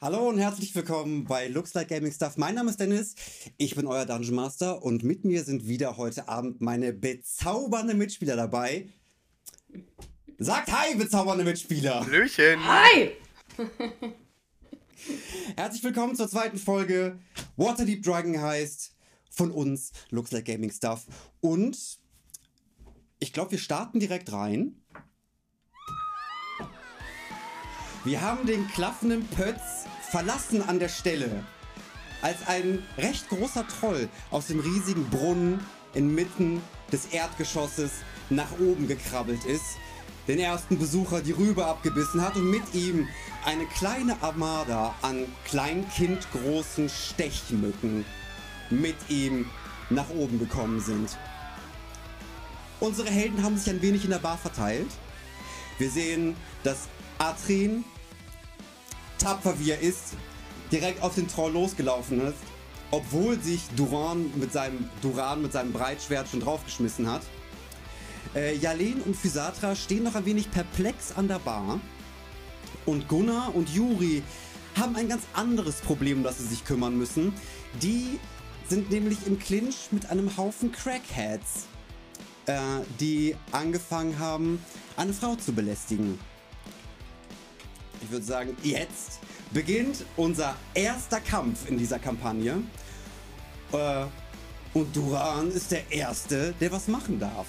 Hallo und herzlich willkommen bei Looks Like Gaming Stuff. Mein Name ist Dennis, ich bin euer Dungeon Master und mit mir sind wieder heute Abend meine bezaubernde Mitspieler dabei. Sagt Hi, bezaubernde Mitspieler! Hallöchen! Hi! Herzlich willkommen zur zweiten Folge Waterdeep Dragon heißt von uns Looks Like Gaming Stuff. Und ich glaube, wir starten direkt rein. Wir haben den klaffenden Pötz verlassen an der Stelle, als ein recht großer Troll aus dem riesigen Brunnen inmitten des Erdgeschosses nach oben gekrabbelt ist, den ersten Besucher die Rübe abgebissen hat und mit ihm eine kleine Armada an kleinkindgroßen Stechmücken mit ihm nach oben gekommen sind. Unsere Helden haben sich ein wenig in der Bar verteilt. Wir sehen, dass Atrin, tapfer wie er ist, direkt auf den Troll losgelaufen ist, obwohl sich Duran mit seinem, Duran mit seinem Breitschwert schon draufgeschmissen hat. Äh, Jalen und Physatra stehen noch ein wenig perplex an der Bar. Und Gunnar und Juri haben ein ganz anderes Problem, um das sie sich kümmern müssen. Die sind nämlich im Clinch mit einem Haufen Crackheads, äh, die angefangen haben, eine Frau zu belästigen. Ich würde sagen, jetzt beginnt unser erster Kampf in dieser Kampagne. Äh, und Duran ist der Erste, der was machen darf.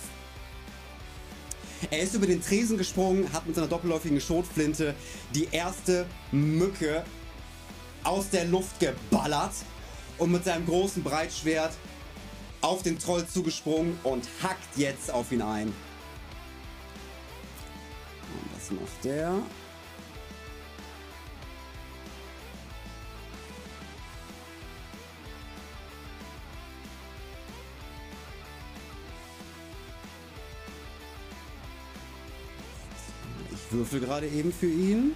Er ist über den Tresen gesprungen, hat mit seiner doppelläufigen Schrotflinte die erste Mücke aus der Luft geballert und mit seinem großen Breitschwert auf den Troll zugesprungen und hackt jetzt auf ihn ein. Und was macht der? Würfel gerade eben für ihn.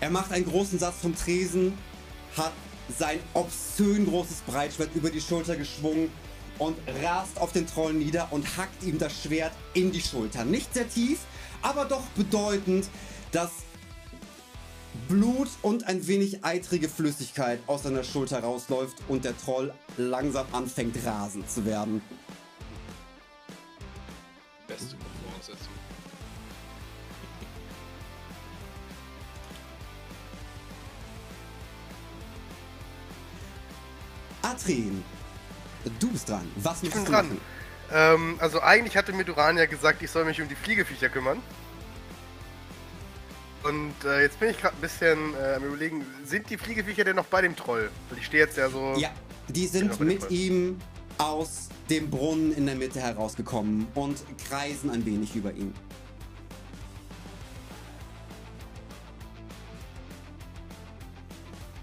Er macht einen großen Satz vom Tresen, hat sein obszön großes Breitschwert über die Schulter geschwungen und rast auf den Troll nieder und hackt ihm das Schwert in die Schulter. Nicht sehr tief, aber doch bedeutend, dass Blut und ein wenig eitrige Flüssigkeit aus seiner Schulter rausläuft und der Troll langsam anfängt rasend zu werden. Atrin, du bist dran. Was Ich bin dran. Ähm, also eigentlich hatte mir Duran ja gesagt, ich soll mich um die Fliegeviecher kümmern. Und äh, jetzt bin ich gerade ein bisschen äh, am überlegen, sind die Fliegeviecher denn noch bei dem Troll? Weil ich stehe jetzt ja so... Ja, die sind mit das- ihm aus dem Brunnen in der Mitte herausgekommen und kreisen ein wenig über ihn.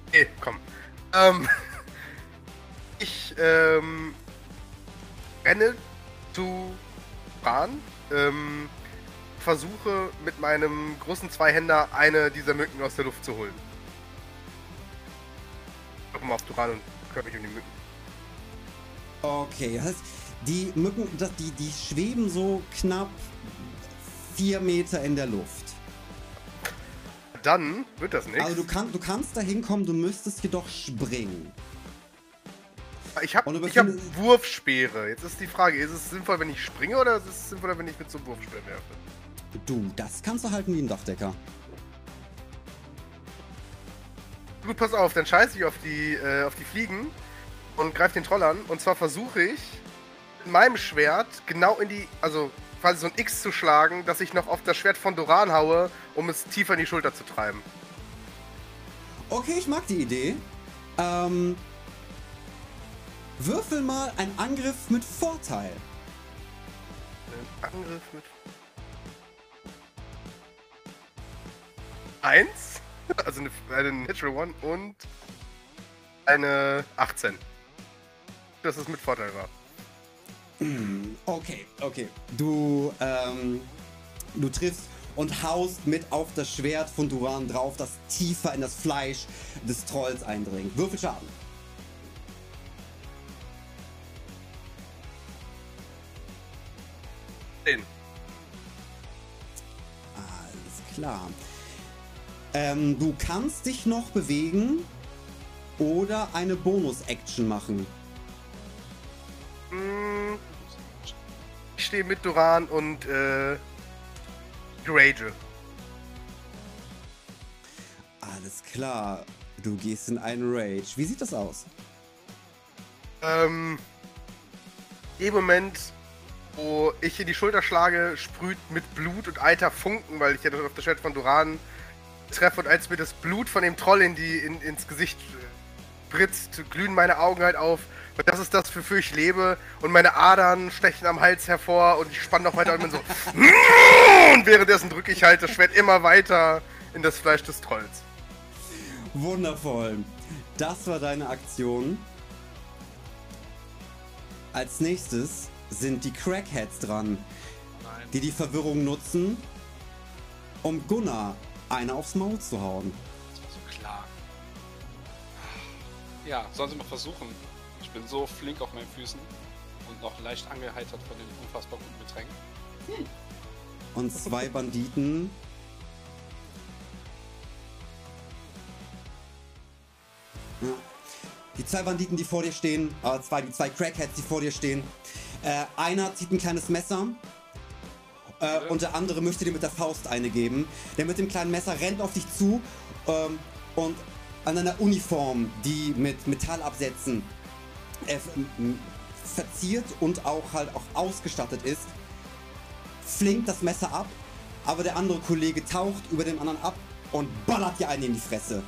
Okay, komm. Ähm, ich ähm, renne zu Bran, ähm, versuche mit meinem großen Zweihänder eine dieser Mücken aus der Luft zu holen. Guck mal auf Duran und kümmere mich um die Mücken. Okay, das heißt, die Mücken, das, die, die schweben so knapp vier Meter in der Luft. Dann wird das nichts. Also du, kann, du kannst da hinkommen, du müsstest jedoch springen. Ich habe hab Wurfspeere. Jetzt ist die Frage, ist es sinnvoll, wenn ich springe oder ist es sinnvoller, wenn ich mit so einem Wurfspeer werfe? Du, das kannst du halten wie ein Dachdecker. Gut, pass auf, dann scheiße ich auf die, äh, auf die Fliegen und greife den Troll an. Und zwar versuche ich mit meinem Schwert genau in die, also quasi so ein X zu schlagen, dass ich noch auf das Schwert von Doran haue, um es tiefer in die Schulter zu treiben. Okay, ich mag die Idee. Ähm, würfel mal einen Angriff mit Vorteil. Ein Angriff mit. Eins, also eine, eine Natural One und eine 18. Dass es mit Vorteil war. Okay, okay. Du, ähm, du triffst und haust mit auf das Schwert von Duran drauf, das tiefer in das Fleisch des Trolls eindringt. Würfel Schaden. Den. klar. Ähm, du kannst dich noch bewegen oder eine Bonus-Action machen. Hm, Ich stehe mit Duran und äh, Rage. Alles klar. Du gehst in einen Rage. Wie sieht das aus? Ähm, im Moment, wo ich in die Schulter schlage, sprüht mit Blut und alter Funken, weil ich ja auf das Schwert von Duran treffe und als mir das Blut von dem Troll in die, in, ins Gesicht spritzt, glühen meine Augen halt auf. Und das ist das, wofür ich lebe. Und meine Adern stechen am Hals hervor und ich spanne noch weiter und bin so. Und währenddessen drücke ich halt das Schwert immer weiter in das Fleisch des Trolls. Wundervoll. Das war deine Aktion. Als nächstes sind die Crackheads dran, Nein. die die Verwirrung nutzen, um Gunnar eine aufs Maul zu hauen. Das war so klar. Ja, sollen sie mal versuchen. Ich bin so flink auf meinen Füßen und noch leicht angeheitert von den unfassbar guten Getränken. Und zwei Banditen. Die zwei Banditen, die vor dir stehen, äh, zwei, die zwei Crackheads, die vor dir stehen. Äh, einer zieht ein kleines Messer äh, und der andere möchte dir mit der Faust eine geben. Der mit dem kleinen Messer rennt auf dich zu ähm, und an einer Uniform, die mit Metallabsätzen äh, verziert und auch halt auch ausgestattet ist, flinkt das Messer ab, aber der andere Kollege taucht über den anderen ab und ballert dir einen in die Fresse.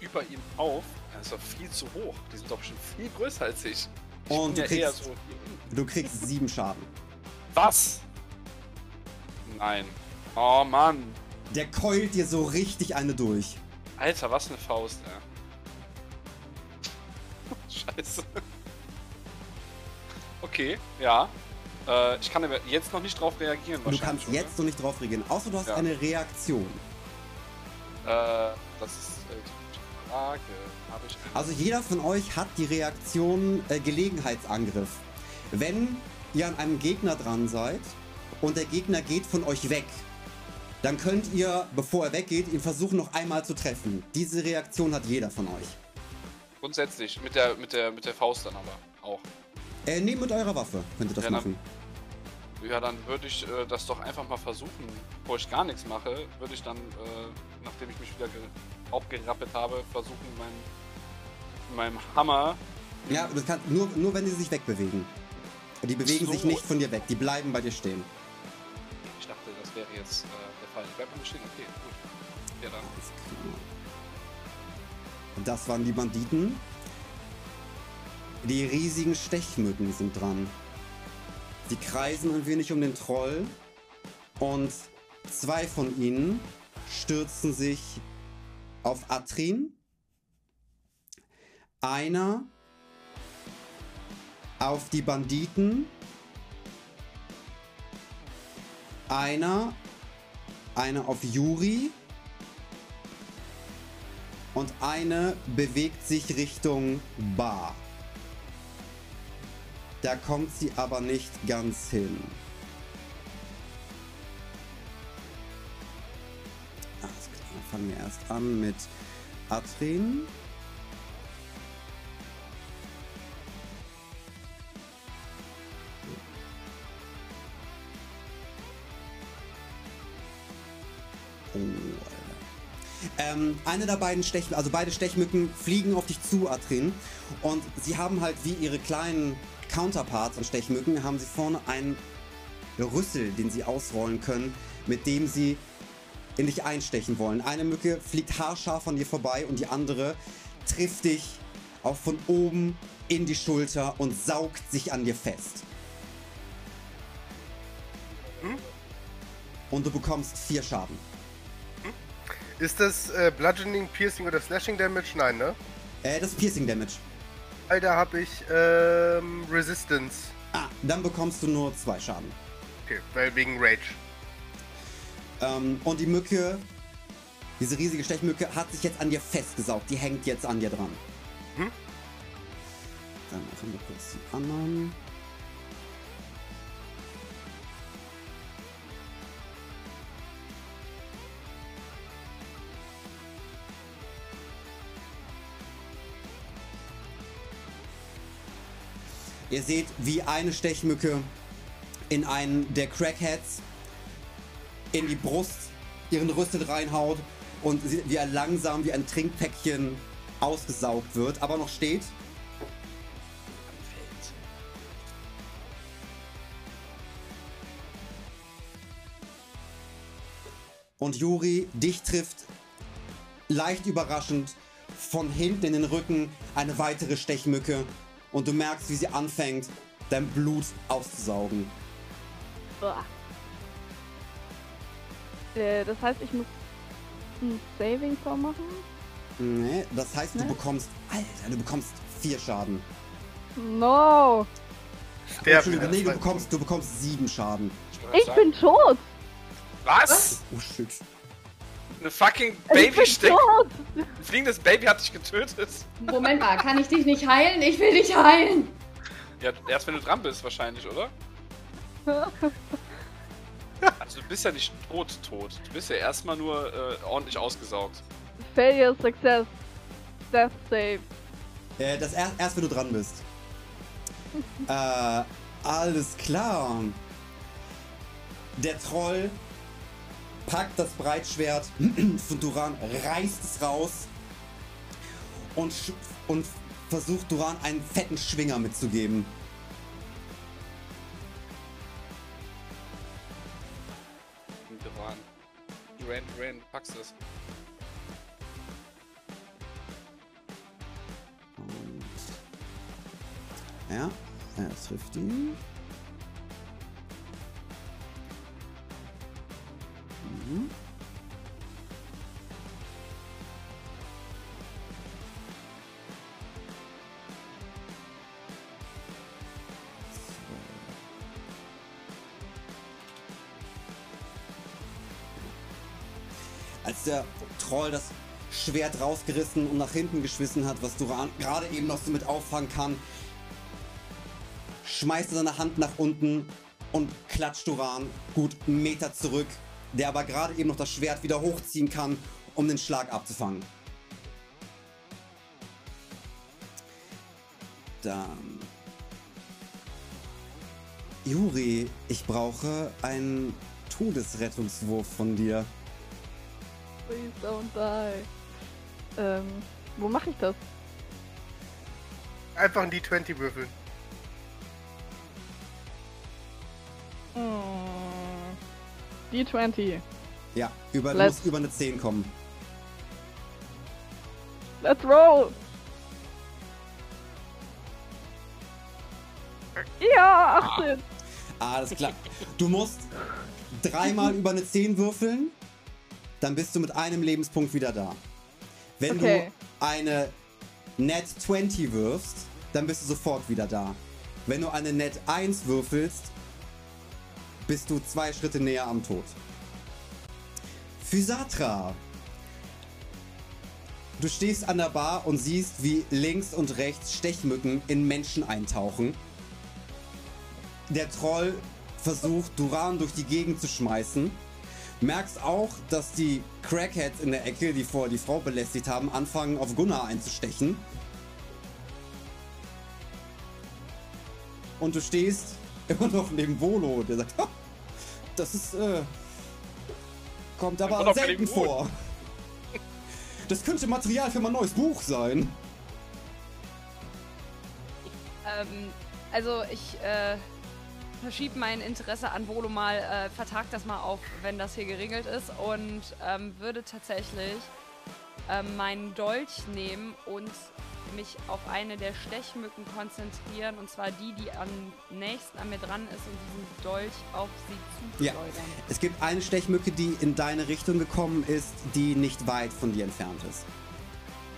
Über ihm auf. Er ist doch viel zu hoch. Die sind doch schon viel größer als ich. Und du kriegst- so. Du kriegst sieben Schaden. Was? Nein. Oh Mann. Der keult dir so richtig eine durch. Alter, was eine Faust, ey. Scheiße. Okay, ja. Äh, ich kann aber jetzt noch nicht drauf reagieren. Du wahrscheinlich, kannst oder? jetzt noch nicht drauf reagieren, außer du hast Ja. eine Reaktion. Äh, das ist äh, die gute Frage. Also jeder von euch hat die Reaktion äh, Gelegenheitsangriff. Wenn ihr an einem Gegner dran seid und der Gegner geht von euch weg, dann könnt ihr, bevor er weggeht, ihn versuchen noch einmal zu treffen. Diese Reaktion hat jeder von euch. Grundsätzlich, mit der, mit der, mit der Faust dann aber auch. Äh, nee, mit eurer Waffe könnt ihr das Ja, dann- machen. Ja, dann würde ich äh, das doch einfach mal versuchen. Bevor ich gar nichts mache, würde ich dann, äh, nachdem ich mich wieder ge aufgerappelt habe, versuchen, meinen meinem Hammer. Ja, das kann, nur, nur wenn sie sich wegbewegen. Die bewegen So. sich nicht von dir weg, die bleiben bei dir stehen. Ich dachte, das wäre jetzt äh, der Fall. Ich bleib mal stehen. Okay, gut. Ja, dann. Und das waren die Banditen. Die riesigen Stechmücken sind dran. Sie kreisen ein wenig um den Troll und zwei von ihnen stürzen sich auf Atrin. Einer auf die Banditen. Einer, einer auf Yuri. Und eine bewegt sich Richtung Bar. Da kommt sie aber nicht ganz hin. Klar, dann fangen wir erst an mit Atrin. Oh, Alter. Ähm, eine der beiden Stech, also beide Stechmücken fliegen auf dich zu, Atrin. Und sie haben halt wie ihre kleinen Counterparts an Stechmücken, haben sie vorne einen Rüssel, den sie ausrollen können, mit dem sie in dich einstechen wollen. Eine Mücke fliegt haarscharf an dir vorbei und die andere trifft dich auch von oben in die Schulter und saugt sich an dir fest. Und du bekommst vier Schaden. Ist das äh, Bludgeoning, Piercing oder Slashing Damage? Nein, ne? Äh, das ist Piercing Damage. Alter, hab ich ähm, Resistance. Ah, dann bekommst du nur zwei Schaden. Okay, weil wegen Rage. Ähm, und die Mücke, diese riesige Stechmücke, hat sich jetzt an dir festgesaugt. Die hängt jetzt an dir dran. Mhm. Dann machen wir kurz die anderen. Ihr seht, wie eine Stechmücke in einen der Crackheads in die Brust ihren Rüstet reinhaut und wie er langsam wie ein Trinkpäckchen ausgesaugt wird, aber noch steht. Und Juri, dich trifft leicht überraschend von hinten in den Rücken eine weitere Stechmücke und du merkst, wie sie anfängt, dein Blut auszusaugen. Uah. Äh, das heißt, ich muss ein Saving Throw machen? Nee, das heißt, du Ne? bekommst, Alter, du bekommst vier Schaden. No! Sterben. Entschuldigung, nee, du bekommst, du bekommst sieben Schaden. Ich bin tot! Was? Oh shit. Eine fucking Baby steckt. Ein fliegendes Baby hat dich getötet. Moment mal, kann ich dich nicht heilen? Ich will dich heilen. Ja, erst wenn du dran bist wahrscheinlich, oder? Also du bist ja nicht tot, tot. Du bist ja erstmal nur äh, ordentlich ausgesaugt. Failure, Success, Death Save. Äh, das erst, erst, wenn du dran bist. äh, alles klar. Der Troll packt das Breitschwert von Duran, reißt es raus und, und versucht Duran einen fetten Schwinger mitzugeben. Duran. Duran, Duran, du packst es. Und ja, er trifft ihn. Troll das Schwert rausgerissen und nach hinten geschmissen hat, was Duran gerade eben noch so mit auffangen kann, schmeißt er seine Hand nach unten und klatscht Duran gut einen Meter zurück, der aber gerade eben noch das Schwert wieder hochziehen kann, um den Schlag abzufangen. Dann. Juri, ich brauche einen Todesrettungswurf von dir. Please don't die. Ähm, wo mache ich das? Einfach ein D20 würfeln. Hm. D20. Ja, über, Let's- muss über eine 10 kommen. Let's roll! Ja, 18! Alles klar. Du musst dreimal über eine 10 würfeln, dann bist du mit einem Lebenspunkt wieder da. Wenn Okay. du eine Net 20 wirfst, dann bist du sofort wieder da. Wenn du eine Net 1 würfelst, bist du zwei Schritte näher am Tod. Physatra. Du stehst an der Bar und siehst, wie links und rechts Stechmücken in Menschen eintauchen. Der Troll versucht, Duran durch die Gegend zu schmeißen. Merkst auch, dass die Crackheads in der Ecke, die vorher die Frau belästigt haben, anfangen, auf Gunnar einzustechen. Und du stehst immer noch neben Volo, der sagt, "Ha, das ist, äh, kommt aber selten den Boden." vor. Das könnte Material für mein neues Buch sein. Ähm, also ich äh, verschiebe mein Interesse an Volo mal, äh, vertag das mal auf, wenn das hier geregelt ist und ähm, würde tatsächlich ähm, meinen Dolch nehmen und mich auf eine der Stechmücken konzentrieren und zwar die, die am nächsten an mir dran ist und diesen Dolch auf sie Ja. zuschleudern. Es gibt eine Stechmücke, die in deine Richtung gekommen ist, die nicht weit von dir entfernt ist.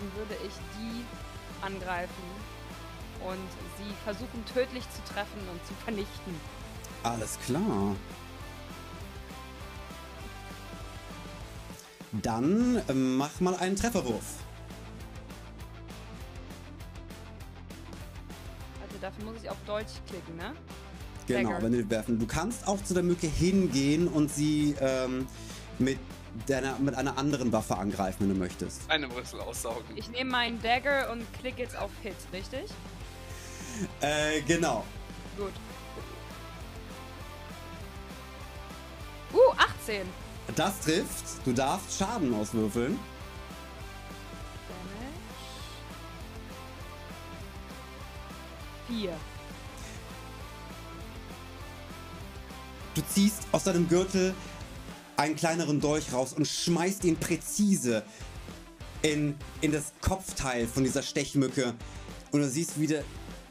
Dann würde ich die angreifen und sie versuchen tödlich zu treffen und zu vernichten. Alles klar. Dann ähm, mach mal einen Trefferwurf. Also dafür muss ich auf Dolch klicken, ne? Genau, Dagger. wenn du werfen. Du kannst auch zu der Mücke hingehen und sie ähm, mit, deiner, mit einer anderen Waffe angreifen, wenn du möchtest. Eine Brüssel aussaugen. Ich nehme meinen Dagger und klicke jetzt auf Hit, richtig? Äh, genau. Gut. Uh, 18. Das trifft. Du darfst Schaden auswürfeln. Damage. 4. Du ziehst aus deinem Gürtel einen kleineren Dolch raus und schmeißt ihn präzise in, in das Kopfteil von dieser Stechmücke. Und du siehst wieder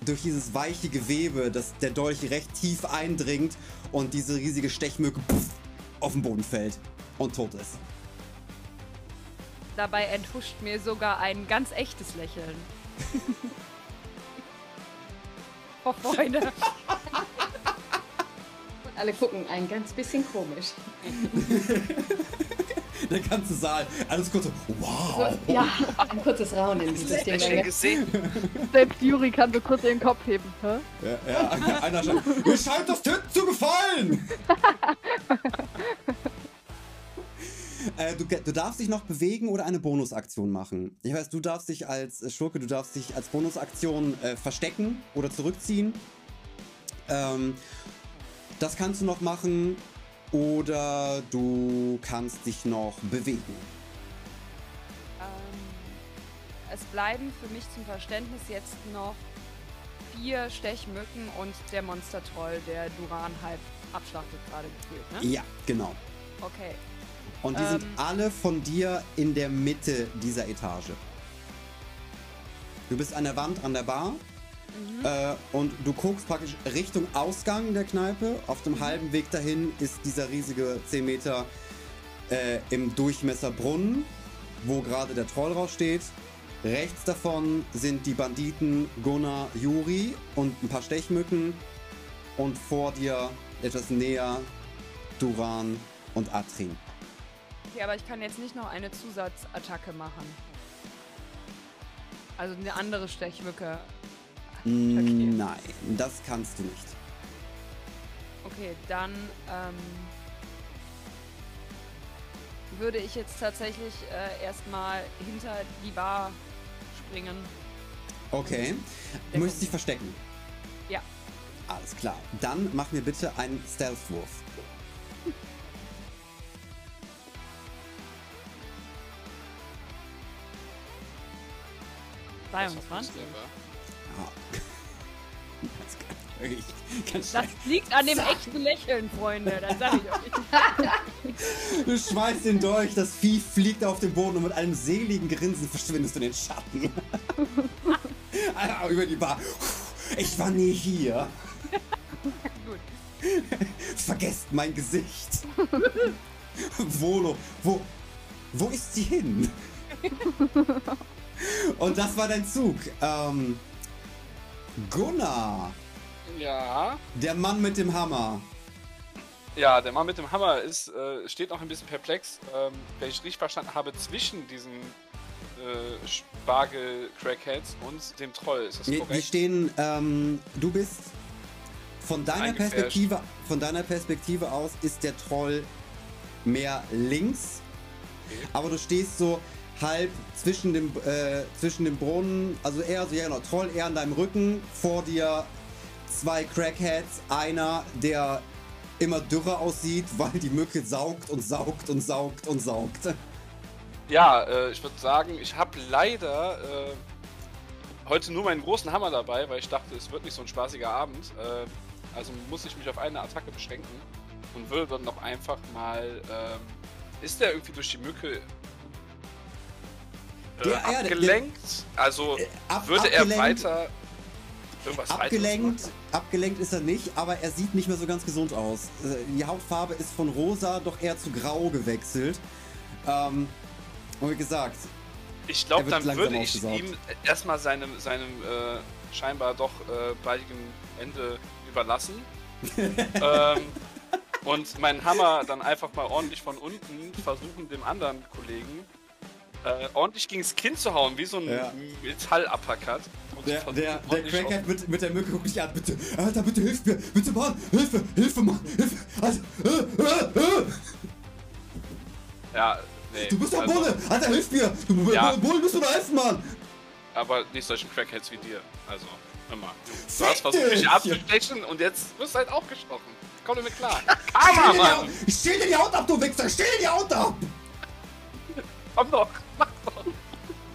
durch dieses weiche Gewebe, dass der Dolch recht tief eindringt und diese riesige Stechmücke puff, auf den Boden fällt und tot ist. Dabei enthuscht mir sogar ein ganz echtes Lächeln. oh, Freunde. Und alle gucken ein ganz bisschen komisch. Der ganze Saal, alles kurz so, wow. So, ja, ein kurzes Raunen Lächeln Ding. gesehen. Selbst Yuri kann so kurz ihren Kopf heben. Hä? Ja, ja, einer scheint, mir scheint das Töten zu gefallen. äh, du, du darfst dich noch bewegen oder eine Bonusaktion machen. Ich weiß, du darfst dich als äh, Schurke, du darfst dich als Bonusaktion äh, verstecken oder zurückziehen. Ähm, das kannst du noch machen oder du kannst dich noch bewegen. Ähm, es bleiben für mich zum Verständnis jetzt noch vier Stechmücken und der Monstertroll, der Duran halb abschlachtet gerade gefühlt, ne? Ja, genau. Okay. Und die sind Ähm. alle von dir in der Mitte dieser Etage. Du bist an der Wand an der Bar äh, und du guckst praktisch Richtung Ausgang der Kneipe. Auf dem halben Weg dahin ist dieser riesige 10 Meter äh, im Durchmesser Brunnen, wo gerade der Troll raussteht. Rechts davon sind die Banditen Gunnar, Juri und ein paar Stechmücken. Und vor dir etwas näher Duran und Atrin. Okay, aber ich kann jetzt nicht noch eine Zusatzattacke machen. Also eine andere Stechmücke. attackieren. Nein, das kannst du nicht. Okay, dann ähm, würde ich jetzt tatsächlich äh, erstmal hinter die Bar springen. Okay. Du möchtest dich verstecken. Ja. Alles klar. Dann mach mir bitte einen Stealth-Wurf. 23. Ja. Wirklich ganz Das liegt an dem echten Lächeln, Freunde. Das sag ich euch. Du schmeißt ihn durch, das Vieh fliegt auf den Boden und mit einem seligen Grinsen verschwindest du in den Schatten. Über die Bar. Ich war nie hier. Gut. Vergesst mein Gesicht. Volo, wo, wo ist sie hin? Und das war dein Zug. Ähm, Gunnar, Ja. der Mann mit dem Hammer. Ja, der Mann mit dem Hammer ist, äh, steht noch ein bisschen perplex. Ähm, wenn ich richtig verstanden habe, zwischen diesen äh, Spargel-Crackheads und dem Troll. Ist das Die, die korrekt? stehen, ähm, du bist von deiner. Perspektive, von deiner Perspektive aus ist der Troll mehr links, Okay. aber du stehst so halb zwischen dem, äh, zwischen dem Brunnen, also eher so, ja genau, Troll eher an deinem Rücken, vor dir zwei Crackheads, einer, der immer dürrer aussieht, weil die Mücke saugt und saugt und saugt und saugt. Ja, äh, ich würde sagen, ich habe leider äh, heute nur meinen großen Hammer dabei, weil ich dachte, es wird nicht so ein spaßiger Abend. Äh, also muss ich mich auf eine Attacke beschränken und würde dann noch einfach mal. ähm, ist der irgendwie durch die Mücke äh, Der- der- abgelenkt? also ab- würde er abgelenkt- weiter irgendwas Abgelenkt, abgelenkt ist er nicht, aber er sieht nicht mehr so ganz gesund aus. Äh, Die Hautfarbe ist von rosa doch eher zu grau gewechselt. Ähm, und wie gesagt? Ich er glaube, dann würde ich aufgesaugt. ihm erstmal seinem, seinem äh, scheinbar doch äh, baldigen Ende überlassen. ähm, und meinen Hammer dann einfach mal ordentlich von unten versuchen, dem anderen Kollegen äh, ordentlich gegen das Kinn zu hauen, wie so ein Ja. Metall-Uppercut. Und der, der, der Crackhead mit, mit der Mücke guckt dich an. Bitte, Alter, bitte hilf mir. Bitte, Mann. Hilfe, Hilfe, Mann. Hilfe. Alter, äh, äh, äh. Ja, nee. Du bist doch also, Bulle. Alter, hilf mir. Du Ja. Bulle, musst du da helfen, Mann. Aber nicht solchen Crackheads wie dir. Also, mal. Du hast versucht, mich abzustechen und jetzt wirst du halt auch gestochen. Komm damit klar. Karma, Mann! Stell dir die Haut ab, du Wichser! Stell dir die Haut ab! Komm doch, mach doch.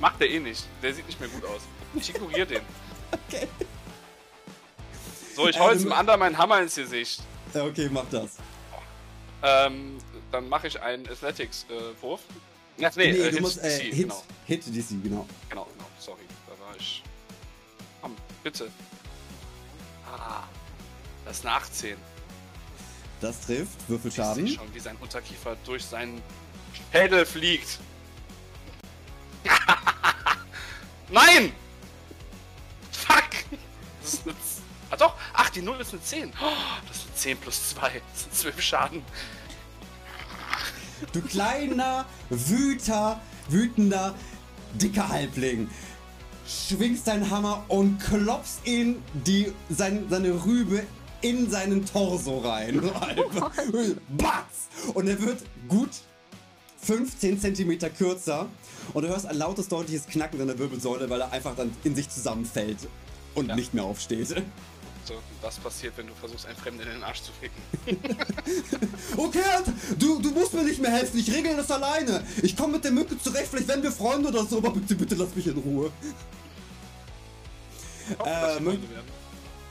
Macht der eh nicht. Der sieht nicht mehr gut aus. Ich ignoriere den. Okay. So, ich Äh, hau du jetzt dem mu- anderen meinen Hammer ins Gesicht. Ja, Okay, mach das. Ähm, dann mache ich einen Athletics-Wurf. ja, nee, Nee, äh, du Hit musst, äh, DC, Hit, genau. Hit DC, genau. Genau, genau, sorry. Da war ich. Komm, bitte. Ah, das ist eine 18. Das trifft, Ich Würfelschaden. sehe schon, wie sein Unterkiefer durch seinen Schädel fliegt. Nein! Fuck! Das ist eine Z ah doch, ach, die 0 ist eine 10. Oh, das ist eine 10 plus 2. Das sind 12 Schaden. Du kleiner, wüter, wütender, dicker Halbling. Schwingst deinen Hammer und klopfst ihn die, sein, seine Rübe in seinen Torso rein. So einfach. Batz! Und er wird gut 15 Zentimeter kürzer. Und du hörst ein lautes, deutliches Knacken in der Wirbelsäule, weil er einfach dann in sich zusammenfällt und Ja. nicht mehr aufsteht. So, das passiert, wenn du versuchst, einen Fremden in den Arsch zu ficken. Okay, du, du musst mir nicht mehr helfen, ich regle das alleine. Ich komme mit der Mücke zurecht, vielleicht werden wir Freunde oder so, aber bitte, bitte lass mich in Ruhe. Dass Äh, mö-.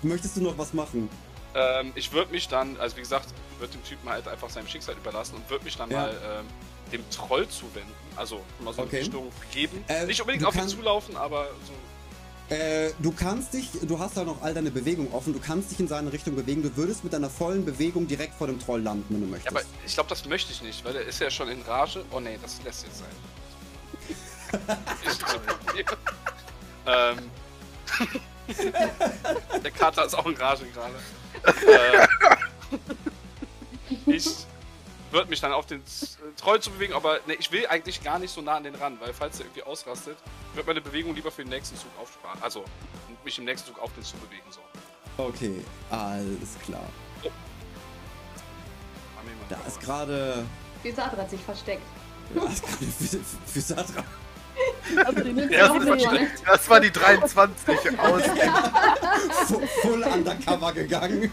Möchtest du noch was machen? Ähm, ich würde mich dann, also wie gesagt, würde dem Typen halt einfach seinem Schicksal überlassen und würde mich dann Ja. mal ähm, dem Troll zuwenden. Also mal so Okay. eine Richtung geben. Äh, Nicht unbedingt auf ihn zulaufen, aber so. Äh, du kannst dich, du hast da noch all deine Bewegungen offen, du kannst dich in seine Richtung bewegen. Du würdest mit deiner vollen Bewegung direkt vor dem Troll landen, wenn du Ja, möchtest. aber ich glaube, das möchte ich nicht, weil der ist ja schon in Rage. Oh nee, das lässt jetzt sein. ähm. Der Kater ist auch in Rage gerade. äh, ich würde mich dann auf den Troll zu bewegen, aber ne, ich will eigentlich gar nicht so nah an den ran, weil falls der irgendwie ausrastet, wird meine Bewegung lieber für den nächsten Zug aufsparen. Also mich im nächsten Zug auf den zu bewegen. So. okay, alles klar. Mal Da ist gerade. Visatra hat sich versteckt. Da ist gerade für, für Satra. Also das, das war die 23 aus. fu- Full undercover gegangen.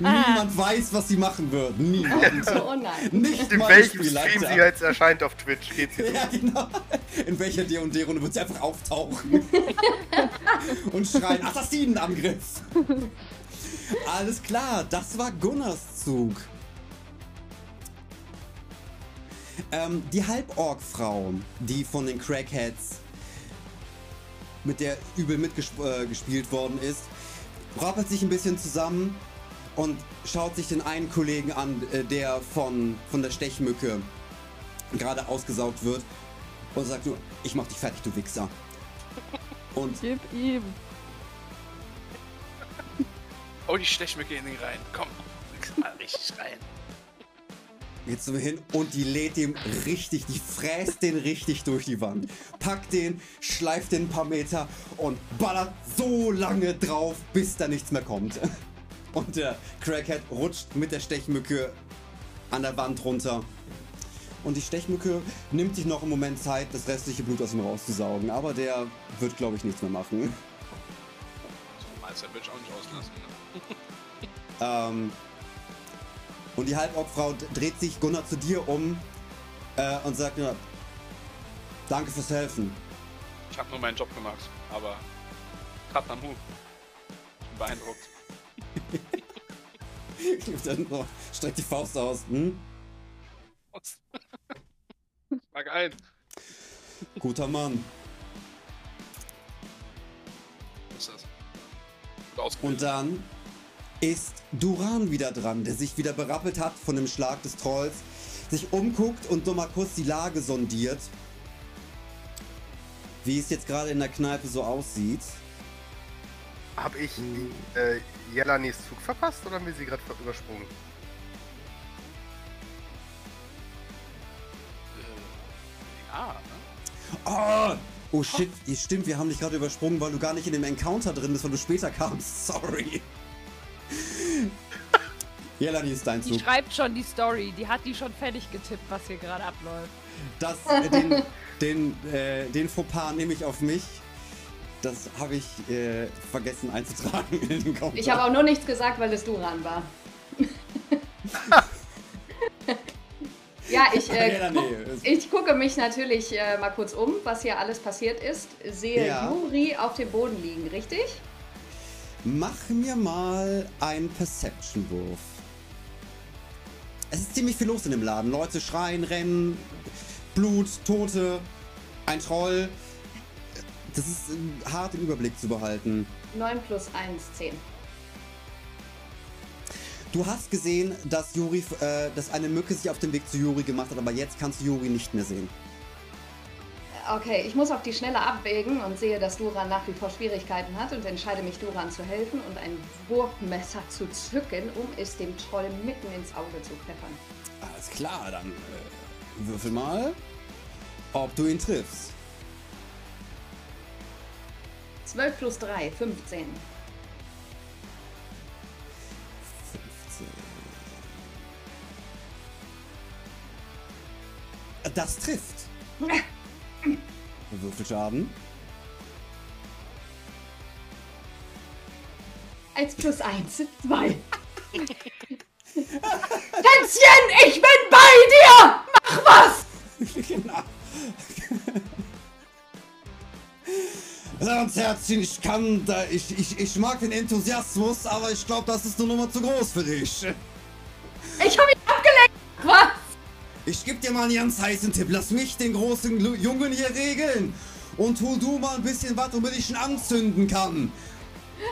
Niemand weiß, was sie machen wird. Niemand. Oh nein. Nicht In welchem Stream sie jetzt erscheint auf Twitch, geht sie. Ja, genau. In welcher D&D-Runde wird sie einfach auftauchen. Und schreien, Assassinenangriff. Alles klar, das war Gunnars Zug. Ähm, die Halborg-Frau, die von den Crackheads mit der übel mitgespielt worden ist, rappelt sich ein bisschen zusammen und schaut sich den einen Kollegen an, äh, der von, von der Stechmücke gerade ausgesaugt wird und sagt nur, ich mach dich fertig, du Wichser. Und Gib ihm. Oh, die Stechmücke in den rein. Komm, mal richtig rein. Jetzt sind wir hin und die lädt dem richtig, die fräst den richtig durch die Wand. Packt den, schleift den ein paar Meter und ballert so lange drauf, bis da nichts mehr kommt. Und der Crackhead rutscht mit der Stechmücke an der Wand runter. Und die Stechmücke nimmt sich noch einen Moment Zeit, das restliche Blut aus ihm rauszusaugen. Aber der wird, glaube ich, nichts mehr machen. So würde ich auch nicht auslassen. Ne? Ähm, und die Halborgfrau dreht sich Gunnar zu dir um äh, und sagt nur, danke fürs Helfen. Ich habe nur meinen Job gemacht, aber Tatnamu. Ich bin beeindruckt. Dann so, streckt die Faust aus. Hm? Mag ein. Guter Mann. Was ist das? Und dann ist Duran wieder dran, der sich wieder berappelt hat von dem Schlag des Trolls, sich umguckt und nochmal kurz die Lage sondiert. Wie es jetzt gerade in der Kneipe so aussieht. Hab ich äh, Jelanis Zug verpasst oder haben wir sie gerade übersprungen? Äh, ja, ne? Oh, oh shit, stimmt, wir haben dich gerade übersprungen, weil du gar nicht in dem Encounter drin bist, weil du später kamst. Sorry. Jelani ist dein Die Zug. schreibt schon die Story. Die hat die schon fertig getippt, was hier gerade abläuft. Das, äh, den, den, äh, den Fauxpas nehme ich auf mich. Das habe ich äh, vergessen einzutragen in den Kommentar. Ich habe auch nur nichts gesagt, weil es Duran war. ja, ich, äh, guck, ich gucke mich natürlich äh, mal kurz um, was hier alles passiert ist. Sehe Ja. Juri auf dem Boden liegen, richtig? Mach mir mal einen Perception-Wurf. Es ist ziemlich viel los in dem Laden. Leute schreien, rennen, Blut, Tote, ein Troll. Das ist äh, hart im Überblick zu behalten. 9 plus 1, 10. Du hast gesehen, dass Juri, äh, dass eine Mücke sich auf den Weg zu Juri gemacht hat, aber jetzt kannst du Juri nicht mehr sehen. Okay, ich muss auf die Schnelle abwägen und sehe, dass Duran nach wie vor Schwierigkeiten hat und entscheide mich, Duran zu helfen und ein Wurfmesser zu zücken, um es dem Troll mitten ins Auge zu pfeffern. Alles klar, dann äh, würfel mal, ob du ihn triffst. 12 plus 3, 15. 15. Das trifft. Würfelschaden. 1 plus 1, 2. Tänzchen, ich bin bei dir! Mach was! genau. Ganz herzlich, ich kann da, ich, ich, ich mag den Enthusiasmus, aber ich glaube, das ist eine Nummer zu groß für dich. Ich hab ihn abgelenkt! Was? Ich geb dir mal einen ganz heißen Tipp. Lass mich den großen Jungen hier regeln. Und tu du mal ein bisschen was, womit ich ihn anzünden kann.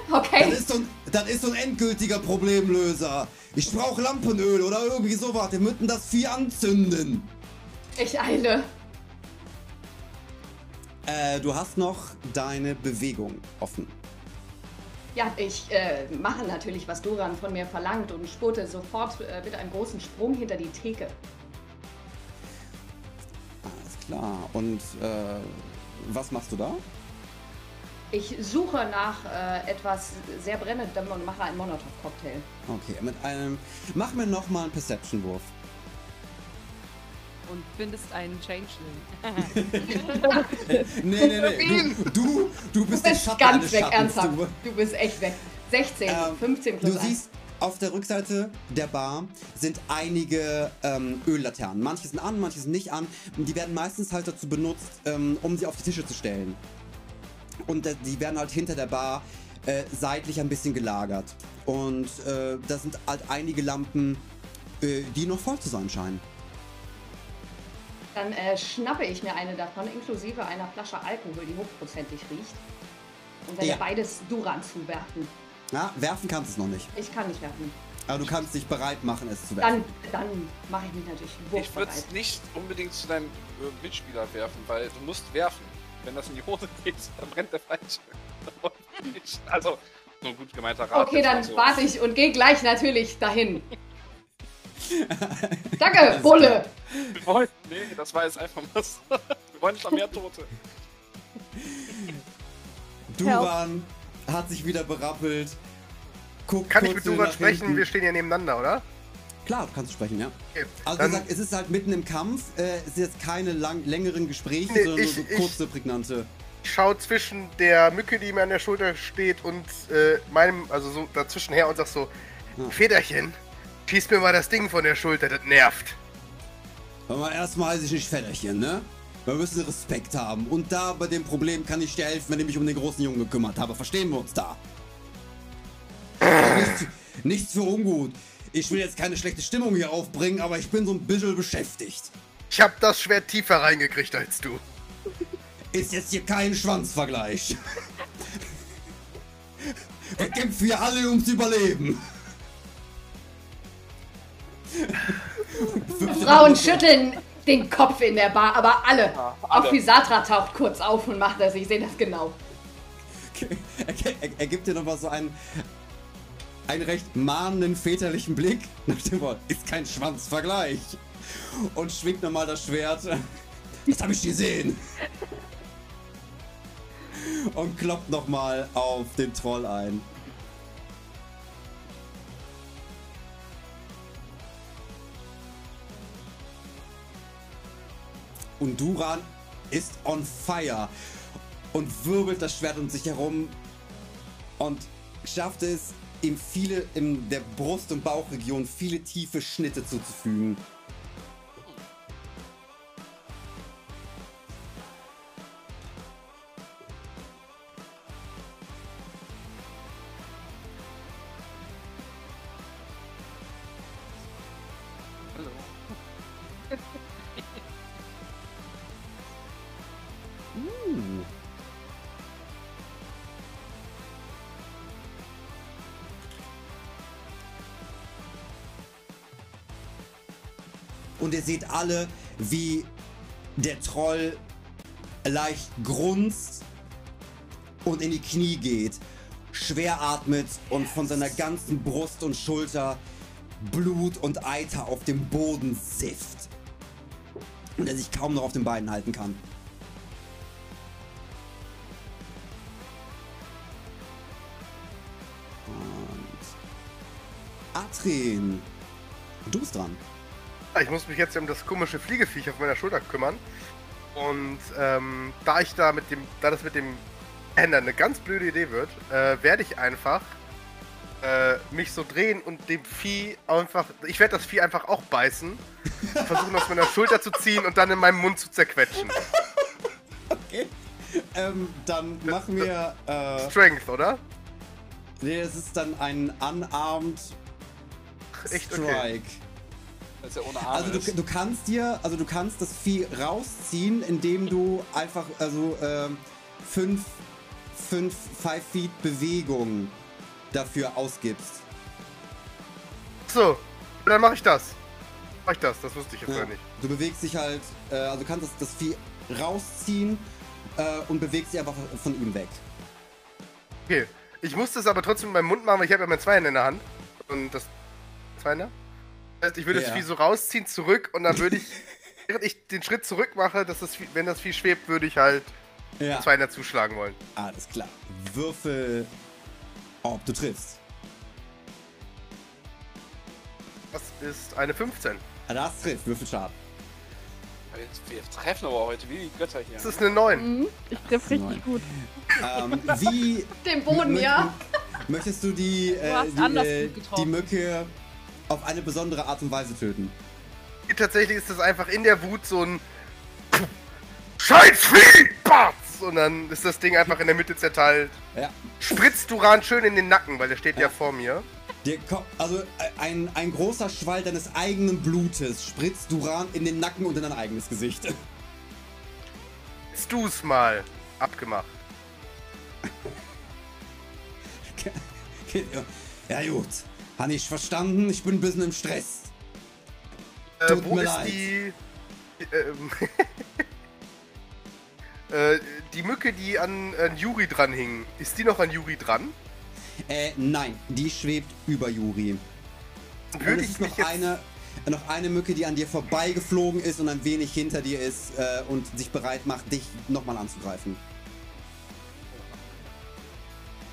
Das Okay, ist so ein, das ist so ein endgültiger Problemlöser. Ich brauche Lampenöl oder irgendwie sowas. Wir müssen das Vieh anzünden. ich eile. Äh, du hast noch deine Bewegung offen. Ja, ich äh, mache natürlich, was Duran von mir verlangt und spurte sofort äh, mit einem großen Sprung hinter die Theke. Klar. Und äh, was machst du da? Ich suche nach äh, etwas sehr brennendem und mache einen Molotow-Cocktail. Okay, mit einem. Mach mir nochmal einen Perception-Wurf. Und bindest einen Changeling. Nee, nee, nee. Du, du, du bist Du bist ganz weg, ernsthaft. Du, bist echt weg. 16, Ähm, 15 plus Du 1. siehst, auf der Rückseite der Bar sind einige ähm, Öllaternen. Manche sind an, manche sind nicht an. Die werden meistens halt dazu benutzt, ähm, um sie auf die Tische zu stellen. Und äh, die werden halt hinter der Bar äh, seitlich ein bisschen gelagert. Und äh, da sind halt einige Lampen, äh, die noch voll zu sein scheinen. Dann äh, schnappe ich mir eine davon, inklusive einer Flasche Alkohol, die hochprozentig riecht. Und werde Ja. beides Duran zuwerfen. Ja, werfen kannst du es noch nicht. Ich kann nicht werfen. Aber du kannst dich bereit machen, es zu werfen. Dann, dann mache ich mich natürlich Ich würde es nicht unbedingt zu deinem äh, Mitspieler werfen, weil du musst werfen. Wenn das in die Hose geht, dann brennt der falsche. also, so ein gut gemeinter Rat. Okay, dann so. warte ich und gehe gleich natürlich dahin. Danke, Bulle! Wir wollen, nee, das war jetzt einfach was. Wir wollen nicht noch mehr Tote. Duran hat sich wieder berappelt. Guckt Kann ich mit so Duran sprechen? hinten. Wir stehen ja nebeneinander, oder? Klar, du kannst sprechen, ja. Okay. Also wie gesagt, es ist halt mitten im Kampf. Äh, es sind jetzt keine lang, längeren Gespräche, Nee, sondern ich- nur so ich- kurze, prägnante. Ich schaue zwischen der Mücke, die mir an der Schulter steht, und äh, meinem, also so dazwischen her und sag so: Federchen, schieß mir mal das Ding von der Schulter, das nervt. Aber erstmal heiße ich nicht Fedderchen, ne? Wir müssen Respekt haben. Und da bei dem Problem kann ich dir helfen, wenn ich mich um den großen Jungen gekümmert habe. Verstehen wir uns da? nichts, nichts für ungut. Ich will jetzt keine schlechte Stimmung hier aufbringen, aber ich bin so ein bisschen beschäftigt. Ich hab das Schwert tiefer reingekriegt als du. Ist jetzt hier kein Schwanzvergleich. Wir kämpfen hier alle ums Überleben. Frauen schütteln den Kopf in der Bar, aber alle. alle. Auch Fisatra taucht kurz auf und macht das. Ich sehe das genau. Er, er, gibt dir noch mal so einen, einen recht mahnenden väterlichen Blick nach dem Wort, ist kein Schwanzvergleich. Und schwingt nochmal das Schwert. Das habe ich gesehen. Und kloppt nochmal auf den Troll ein. Und Duran ist on fire. und wirbelt das Schwert um sich herum und schafft es, ihm viele in der Brust- und Bauchregion viele tiefe Schnitte zuzufügen. Ihr seht alle, wie der Troll leicht grunzt und in die Knie geht, schwer atmet und von seiner ganzen Brust und Schulter Blut und Eiter auf dem Boden sifft. Und er sich kaum noch auf den Beinen halten kann. Und Atrin, du bist dran. Ah, Ich muss mich jetzt um das komische Fliegeviech auf meiner Schulter kümmern. Und ähm, da ich da mit dem, da das mit dem Ändern eine ganz blöde Idee wird, äh, werde ich einfach äh, mich so drehen und dem Vieh einfach, ich werde das Vieh einfach auch beißen, versuchen aus meiner Schulter zu ziehen und dann in meinem Mund zu zerquetschen. Okay. Ähm, dann machen wir. Äh, Strength, oder? nee, es ist dann ein Unarmed Echt okay. Das ist ja ohne Arme. Also du, ist. du kannst dir, also du kannst das Vieh rausziehen, indem du einfach, also ähm, fünf, fünf Five Feet Bewegung dafür ausgibst. So, dann mache ich das. Mach ich das, das wusste ich jetzt Ja. nicht. Du bewegst dich halt, äh, also du kannst das, das Vieh rausziehen äh, und bewegst dich einfach von ihm weg. Okay. Ich musste es aber trotzdem mit meinem Mund machen, weil ich habe ja mein Zweihänder in der Hand. Und das Zweihänder? Das heißt, ich würde Ja. das Vieh so rausziehen, zurück und dann würde ich, während ich den Schritt zurück mache, dass das Vieh, wenn das Vieh schwebt, würde ich halt Ja. Zweihänder zuschlagen wollen. Alles klar. Würfel, ob du triffst. Das ist eine 15. Ah, Das trifft, Würfel Schaden. Wir, wir treffen aber heute wie die Götter hier. Das ist eine 9. Mhm. Ich treffe richtig gut. Ähm, wie Den Boden, ja. möchtest du die, äh, hast die, anders äh, die Mücke auf eine besondere Art und Weise töten? Tatsächlich ist das einfach in der Wut so ein Scheiß Vieh! Batz! Und dann ist das Ding einfach in der Mitte zerteilt. Ja. Spritzt Duran schön in den Nacken, weil der steht ja, Ja. vor mir. Also äh, ein, ein großer Schwall deines eigenen Blutes spritzt Duran in den Nacken und in dein eigenes Gesicht. Jetzt du's mal. Abgemacht. ja gut, habe ich verstanden, ich bin ein bisschen im Stress. Äh, Tut wo mir ist leid. die. Ähm, äh, die Mücke, die an, an Yuri dran hing, ist die noch an Yuri dran? Äh, nein, die schwebt über Juri. Dann Und Würde es ich ist noch jetzt. eine, noch eine Mücke, die an dir vorbeigeflogen ist und ein wenig hinter dir ist äh, und sich bereit macht, dich nochmal anzugreifen.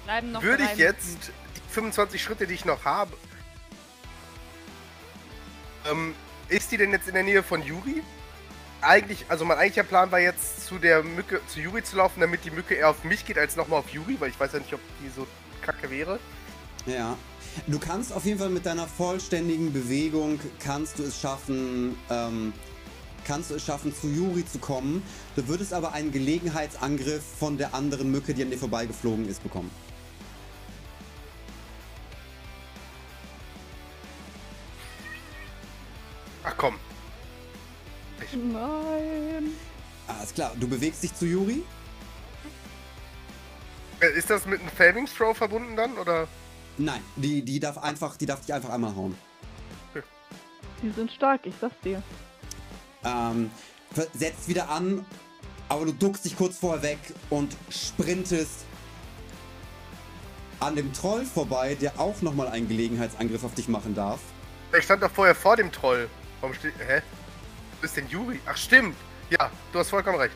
Bleiben noch Würde ich jetzt 25 Schritte, die ich noch habe. Ähm, ist die denn jetzt in der Nähe von Yuri? Eigentlich, also mein eigentlicher Plan war jetzt zu der Mücke, zu Yuri zu laufen, damit die Mücke eher auf mich geht als nochmal auf Yuri, weil ich weiß ja nicht, ob die so kacke wäre. Ja. Du kannst auf jeden Fall mit deiner vollständigen Bewegung, kannst du es schaffen, ähm, kannst du es schaffen, zu Juri zu kommen. Du würdest aber einen Gelegenheitsangriff von der anderen Mücke, die an dir vorbeigeflogen ist, bekommen. Ach komm. Nein. Alles klar, du bewegst dich zu Juri. Äh, Ist das mit einem Faming Throw verbunden dann, oder? Nein, die, die darf einfach, die darf dich einfach einmal hauen. Die sind stark, ich sag's dir. Ähm, setzt wieder an, aber du duckst dich kurz vorher weg und sprintest an dem Troll vorbei, der auch nochmal einen Gelegenheitsangriff auf dich machen darf. Ich stand doch vorher vor dem Troll. Warum steht. Hä? Wo ist denn Yuri? Ach, stimmt. Ja, du hast vollkommen recht.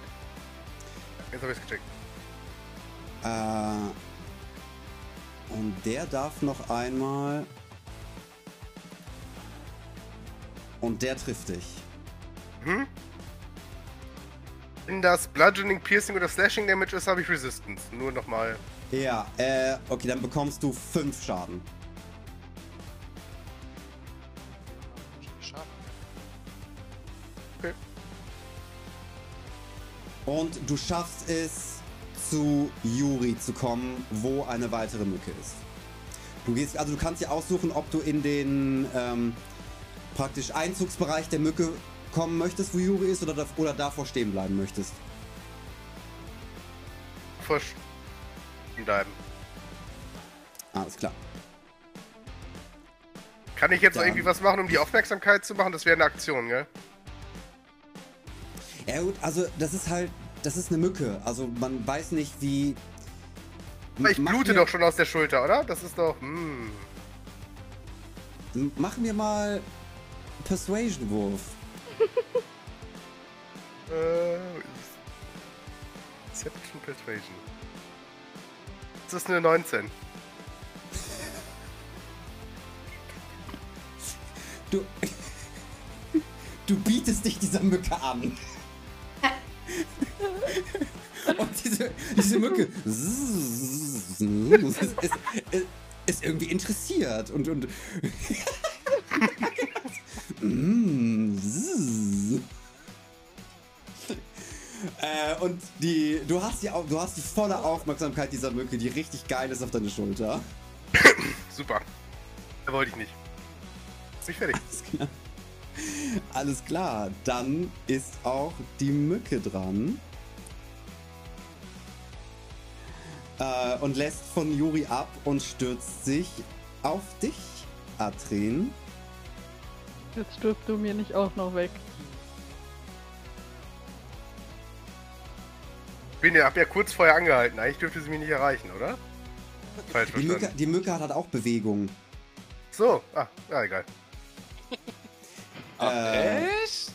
Jetzt habe ich es gecheckt. Äh, und der darf noch einmal. Und der trifft dich. Hm? Wenn das Bludgeoning, Piercing oder Slashing Damage ist, habe ich Resistance. Nur nochmal. Ja, äh, okay, dann bekommst du 5 Schaden. Und du schaffst es, zu Yuri zu kommen, wo eine weitere Mücke ist. Du gehst, also du kannst dir aussuchen, ob du in den ähm, praktisch Einzugsbereich der Mücke kommen möchtest, wo Yuri ist, oder, oder davor stehen bleiben möchtest. Verstehen bleiben. Alles klar. Kann ich jetzt Dann- irgendwie was machen, um die Aufmerksamkeit zu machen? Das wäre eine Aktion, gell? Ja gut, also das ist halt, das ist eine Mücke. Also man weiß nicht, wie... Ich Mach blute mir- doch schon aus der Schulter, oder? Das ist doch. Hm. Machen wir mal Persuasion-Wurf. Äh? Deception Persuasion. Das ist eine 19. Du, du bietest dich dieser Mücke an. Und diese, diese Mücke ist, ist, ist, ist irgendwie interessiert und, und äh, und die, du hast die, du hast die volle Aufmerksamkeit dieser Mücke, die richtig geil ist auf deine Schulter. Super. Da wollte ich nicht. Bin ich fertig. Alles klar. Alles klar, dann ist auch die Mücke dran. Äh, und lässt von Juri ab und stürzt sich auf dich, Atrin. Jetzt stürzt du mir nicht auch noch weg. Bin ja, hab ja kurz vorher angehalten. Eigentlich dürfte sie mich nicht erreichen, oder? Falsch Die Mücke, die Mücke hat halt auch Bewegung. So, ah, ja, egal. Ach, Äh. echt?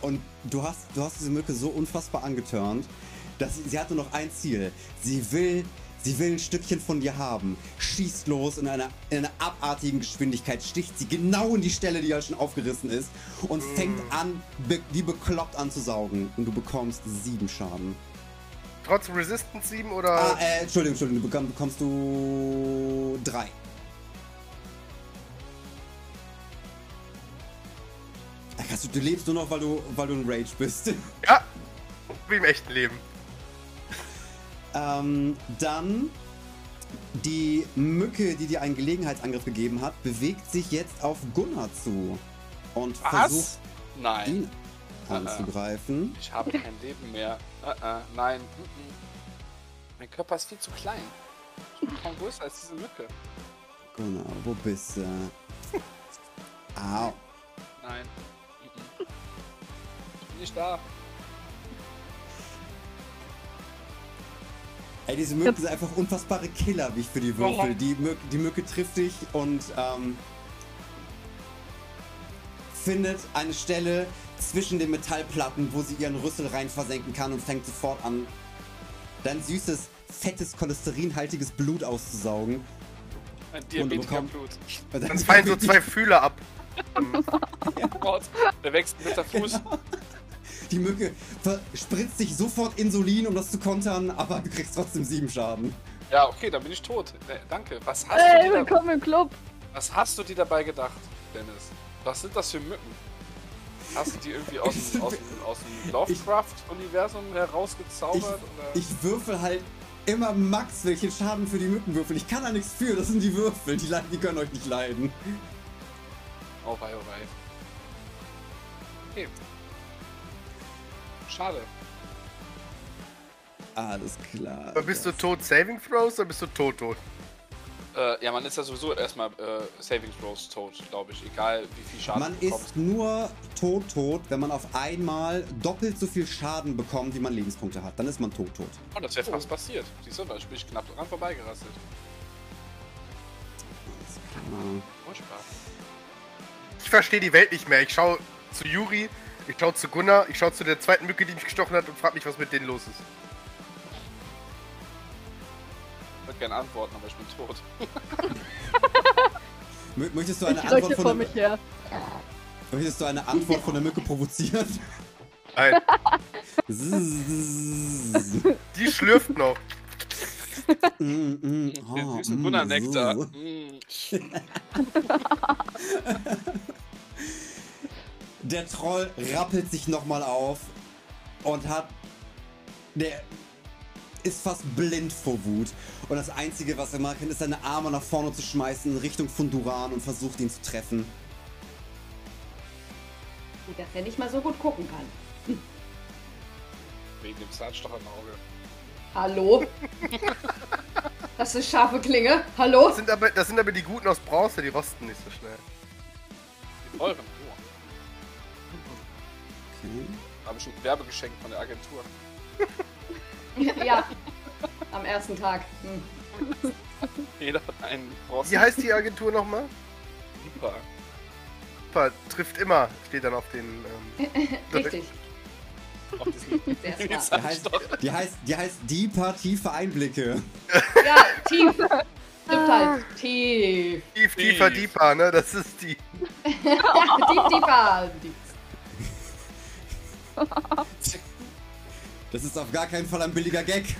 Und du hast, du hast diese Mücke so unfassbar angetörnt, dass sie, sie hat nur noch ein Ziel. Sie will, sie will ein Stückchen von dir haben. Schießt los in einer, in einer abartigen Geschwindigkeit, sticht sie genau in die Stelle, die ja schon aufgerissen ist und fängt an, be, wie bekloppt anzusaugen. Und du bekommst sieben Schaden. Trotz Resistance 7 oder. Ah, äh, Entschuldigung, Entschuldigung, du bekomm, bekommst du drei. Krass, du, du lebst nur noch, weil du, weil du ein Rage bist. Ja! Wie im echten Leben. Ähm, dann die Mücke, die dir einen Gelegenheitsangriff gegeben hat, bewegt sich jetzt auf Gunnar zu und versucht Was? Nein. ihn anzugreifen. Ich habe kein Leben mehr. Äh, äh, nein. mm, mm. Mein Körper ist viel zu klein. Ich bin kaum größer als diese Mücke. Gunnar, wo bist du? Au. Nein. Nicht da. Ey, diese Mücken sind einfach unfassbare Killer, wie ich für die Würfel. Die, Mü die Mücke trifft dich und ähm, findet eine Stelle zwischen den Metallplatten, wo sie ihren Rüssel rein versenken kann und fängt sofort an, dein süßes, fettes, cholesterinhaltiges Blut auszusaugen. Ein Und Diabetikerblut. Dann fallen so zwei Fühler ab. Gott, der wächst mit der Fuß. Die Mücke spritzt sich sofort Insulin, um das zu kontern, aber du kriegst trotzdem sieben Schaden. Ja, okay, dann bin ich tot. Äh, danke. Was hast, Ey, du dir willkommen im Club! was hast du dir dabei gedacht, Dennis? Was sind das für Mücken? Hast du die irgendwie aus dem, aus dem, aus dem Lovecraft-Universum herausgezaubert? Ich, oder? ich würfel halt immer Max, welchen Schaden für die Mücken würfel. Ich kann da nichts für, das sind die Würfel, die, leiden- die können euch nicht leiden. Oh wei, oh wei. Okay. Schade. Alles klar. Aber bist du tot Saving Throws oder bist du tot tot? Äh, ja, man ist ja sowieso erstmal äh, Saving Throws tot, glaube ich. Egal wie viel Schaden Man du bekommst. ist nur tot tot, wenn man auf einmal doppelt so viel Schaden bekommt, wie man Lebenspunkte hat. Dann ist man tot tot. Oh, das wäre fast passiert. Siehst du, da bin ich knapp dran vorbeigerasselt. Furchtbar. Ich verstehe die Welt nicht mehr. Ich schaue zu Yuri, ich schaue zu Gunnar, ich schaue zu der zweiten Mücke, die mich gestochen hat und frage mich, was mit denen los ist. Ich würde gerne antworten, aber ich bin tot. Mö- Möchtest du eine Ich Antwort von vor der, mich her. möchtest du eine Antwort von der Mücke provozieren? Nein, Zzzz. die schlürft noch. Mm, mm, Den oh, süßen mm, so. Mm. Der Troll rappelt sich nochmal auf und hat. Der ist fast blind vor Wut. Und das Einzige, was er machen kann, ist seine Arme nach vorne zu schmeißen in Richtung von Duran und versucht ihn zu treffen. Gut, dass er nicht mal so gut gucken kann. Wegen dem Zahnstocher im Auge. Hallo? Das ist scharfe Klinge. Hallo? Das sind, aber, das sind aber die Guten aus Bronze, die rosten nicht so schnell. Die teuren. Okay. Habe ich ein Werbegeschenk von der Agentur. Ja. Am ersten Tag. Hm. Jeder hat einen Bronze. Wie heißt die Agentur nochmal? Super. Super, trifft immer, steht dann auf den. Ähm, Richtig. Auf. Die heißt, die heißt, die heißt Deeper tiefe Einblicke. Ja, tief. Stimmt halt. Tief. tief, tiefer, Tief. deeper, ne? Das ist die. Deep, deeper. Deep. Das ist auf gar keinen Fall ein billiger Gag.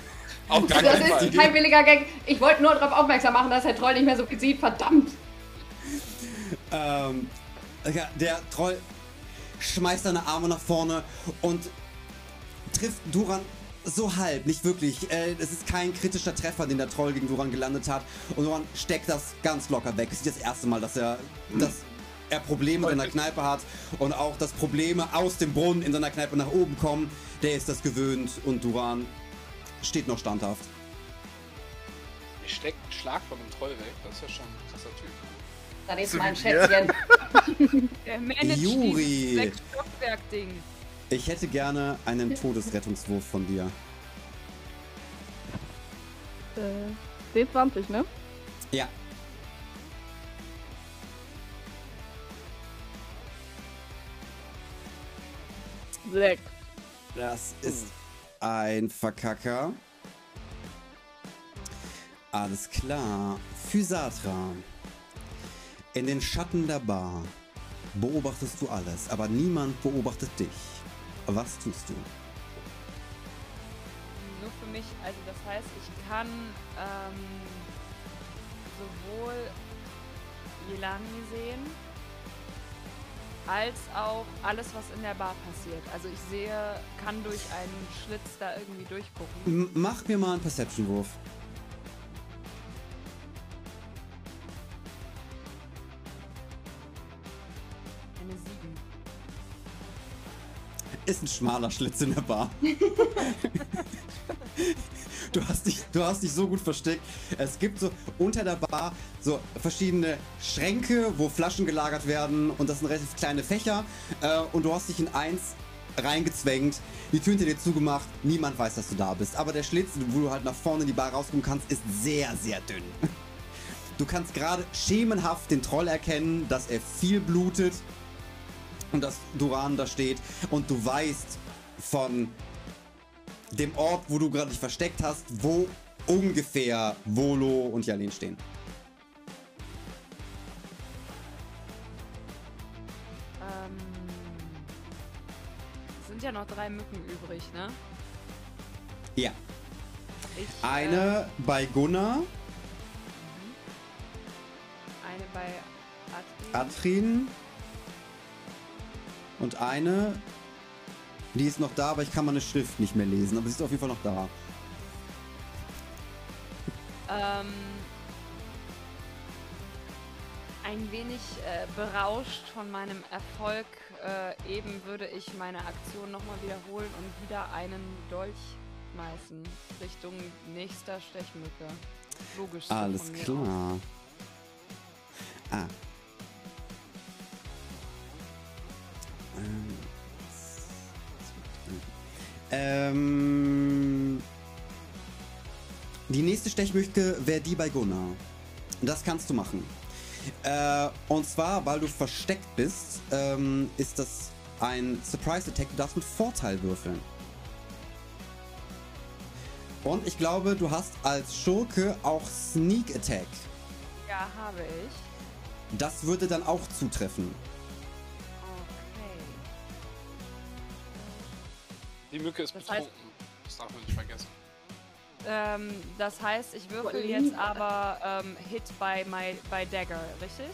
Auf gar Das keinen Fall. ist kein billiger Gag. Ich wollte nur darauf aufmerksam machen, dass der Troll nicht mehr so viel sieht. Verdammt. Ähm, der Troll schmeißt seine Arme nach vorne und trifft Duran so halb, nicht wirklich. Äh, es ist kein kritischer Treffer, den der Troll gegen Duran gelandet hat. Und Duran steckt das ganz locker weg. Es ist das erste Mal, dass er, dass er Probleme in seiner Kneipe hat und auch, dass Probleme aus dem Brunnen in seiner Kneipe nach oben kommen. Der ist das gewöhnt und Duran steht noch standhaft. Ich steck einen Schlag von dem Troll weg. Das ist ja schon ein krasser Typ. Das ist mein. Schätzchen. Der managt Juri. dieses Sechs-Stockwerk-Ding. Ich hätte gerne einen Todesrettungswurf von dir. Äh, D20, ne? Ja. Sechs. Das ist ein Verkacker. Alles klar. Physatra. In den Schatten der Bar beobachtest du alles, aber niemand beobachtet dich. Was tust du? Nur für mich, also das heißt, ich kann ähm, sowohl Jelani sehen, als auch alles, was in der Bar passiert. Also ich sehe, kann durch einen Schlitz da irgendwie durchgucken. M mach mir mal einen Perception-Wurf. Eine 7. Ist ein schmaler Schlitz in der Bar. Du hast, dich, du hast dich so gut versteckt. Es gibt so unter der Bar so verschiedene Schränke, wo Flaschen gelagert werden und das sind relativ kleine Fächer. Äh, und du hast dich in eins reingezwängt, die Tür hinter dir zugemacht. Niemand weiß, dass du da bist. Aber der Schlitz, wo du halt nach vorne in die Bar rauskommen kannst, ist sehr, sehr dünn. Du kannst gerade schemenhaft den Troll erkennen, dass er viel blutet und dass Duran da steht und du weißt von dem Ort, wo du gerade dich versteckt hast, wo ungefähr Volo und Jalin stehen. Ähm, es sind ja noch drei Mücken übrig, ne? Ja. Ich, Eine bei Gunnar, Äh, eine bei Atri. Atrin und eine, die ist noch da, aber ich kann meine Schrift nicht mehr lesen, aber sie ist auf jeden Fall noch da. Ähm, ein wenig äh, berauscht von meinem Erfolg äh, eben würde ich meine Aktion nochmal wiederholen und wieder einen Dolch schmeißen Richtung nächster Stechmücke. Logisch. Alles mir aus. klar. Ah. Ähm, Ähm, die nächste Stechmücke wäre die bei Gunnar. Das kannst du machen. Äh, und zwar, weil du versteckt bist, ähm, ist das ein Surprise Attack. Du darfst mit Vorteil würfeln. Und ich glaube, du hast als Schurke auch Sneak Attack. Ja, habe ich. Das würde dann auch zutreffen. Die Mücke ist Das betrunken. heißt- das darf man nicht vergessen. Ähm, das heißt, ich würfel jetzt aber ähm, Hit by, my, by Dagger, richtig?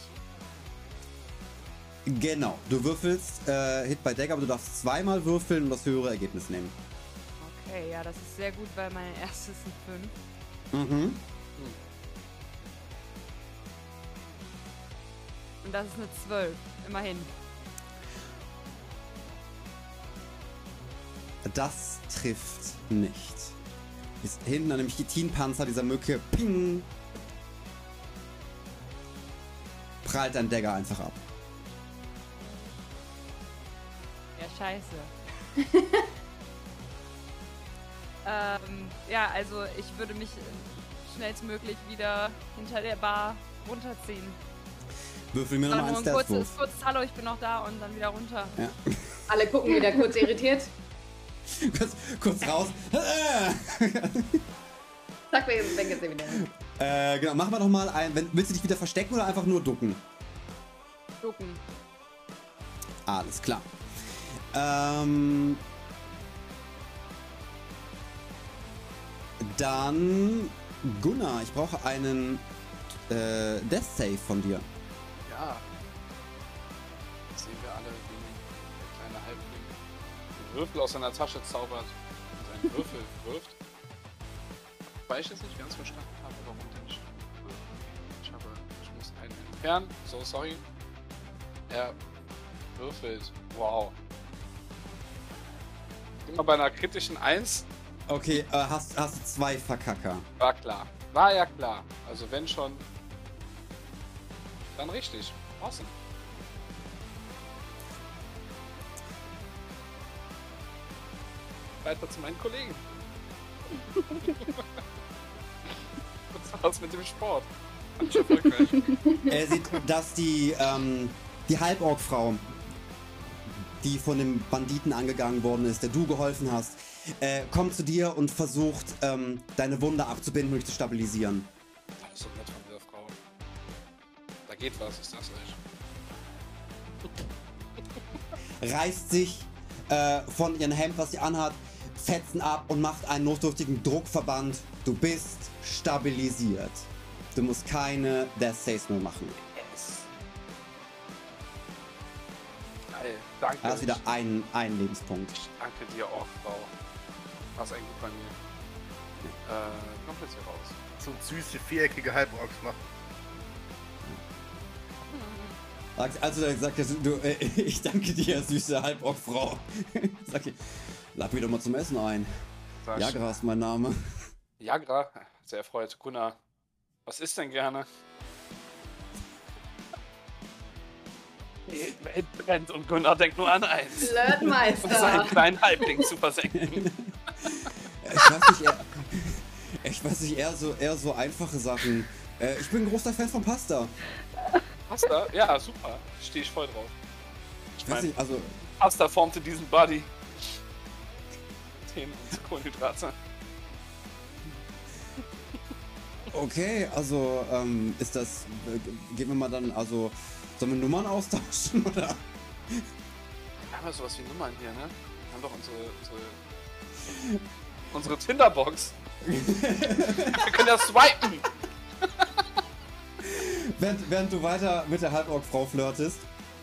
Genau. Du würfelst äh, Hit by Dagger, aber du darfst zweimal würfeln und das höhere Ergebnis nehmen. Okay, ja, das ist sehr gut, weil mein erstes sind 5. Mhm. Und das ist eine 12. Immerhin. Das trifft nicht. Ist hinten an dem Chitinpanzer dieser Mücke, ping, prallt dein Dagger einfach ab. Ja, scheiße. ähm, ja, also ich würde mich schnellstmöglich wieder hinter der Bar runterziehen. Würfel mir nochmal nur einen ein kurzes, kurzes Hallo, ich bin noch da und dann wieder runter. Alle gucken wieder kurz irritiert. kurz, kurz raus. Zack, wir weg ist sie wieder. äh, genau, mach mal doch mal ein. Wenn, willst du dich wieder verstecken oder einfach nur ducken? Gucken. Alles klar. Ähm, dann Gunnar, ich brauche einen äh, Death Save von dir. Ja. Würfel aus seiner Tasche zaubert und seinen Würfel wirft. Weil ich jetzt nicht ganz verstanden habe, warum der nicht. Ich habe, ich muss einen entfernen. So, sorry. Er würfelt. Wow. Immer bei einer kritischen 1 Okay, äh, hast, hast zwei Verkacker. war klar. War ja klar. Also wenn schon, dann richtig. Awesome. Weiter zu meinen Kollegen. Was war's mit dem Sport? Er sieht, dass die, ähm, die Halborg-Frau, die von dem Banditen angegangen worden ist, der du geholfen hast, äh, kommt zu dir und versucht, ähm, deine Wunde abzubinden und dich zu stabilisieren. Das ist so nett von dieser Frau. Da geht was, ist das nicht? reißt sich äh, von ihrem Hemd, was sie anhat, Fetzen ab und macht einen notdürftigen Druckverband. Du bist stabilisiert. Du musst keine Death Saves mehr machen. Yes. Geil. Danke. Er hat wieder einen, einen Lebenspunkt. Ich danke dir, Orkfrau. War's eigentlich gut bei mir. Äh, kommt jetzt hier raus. So süße, viereckige Halborks machen. Also dann sagt er, du, äh, ich danke dir, süße Halborgfrau. Sag ich, lad mich doch mal zum Essen ein. Sag Jagra ist mein Name. Jagra, sehr erfreut. Gunnar, was ist denn gerne? Die Welt brennt und Gunnar denkt nur an eins. Um seinen Flirtmeister. kleinen Halbling zu versenken. Ich weiß nicht, eher, ich weiß nicht, eher so, eher so einfache Sachen. Äh, ich bin ein großer Fan von Pasta. Pasta? Ja, super. Stehe ich voll drauf. Ich Ich weiß meine, nicht, also Pasta formte diesen Body. Themen und Kohlenhydrate. Okay, also ähm, ist das. Äh, gehen wir mal dann, also. Sollen wir Nummern austauschen oder? Wir haben ja sowas wie Nummern hier, ne? Wir haben doch unsere. unsere, unsere Tinderbox. Wir können ja swipen. Während, während du weiter mit der Halborg-Frau flirtest,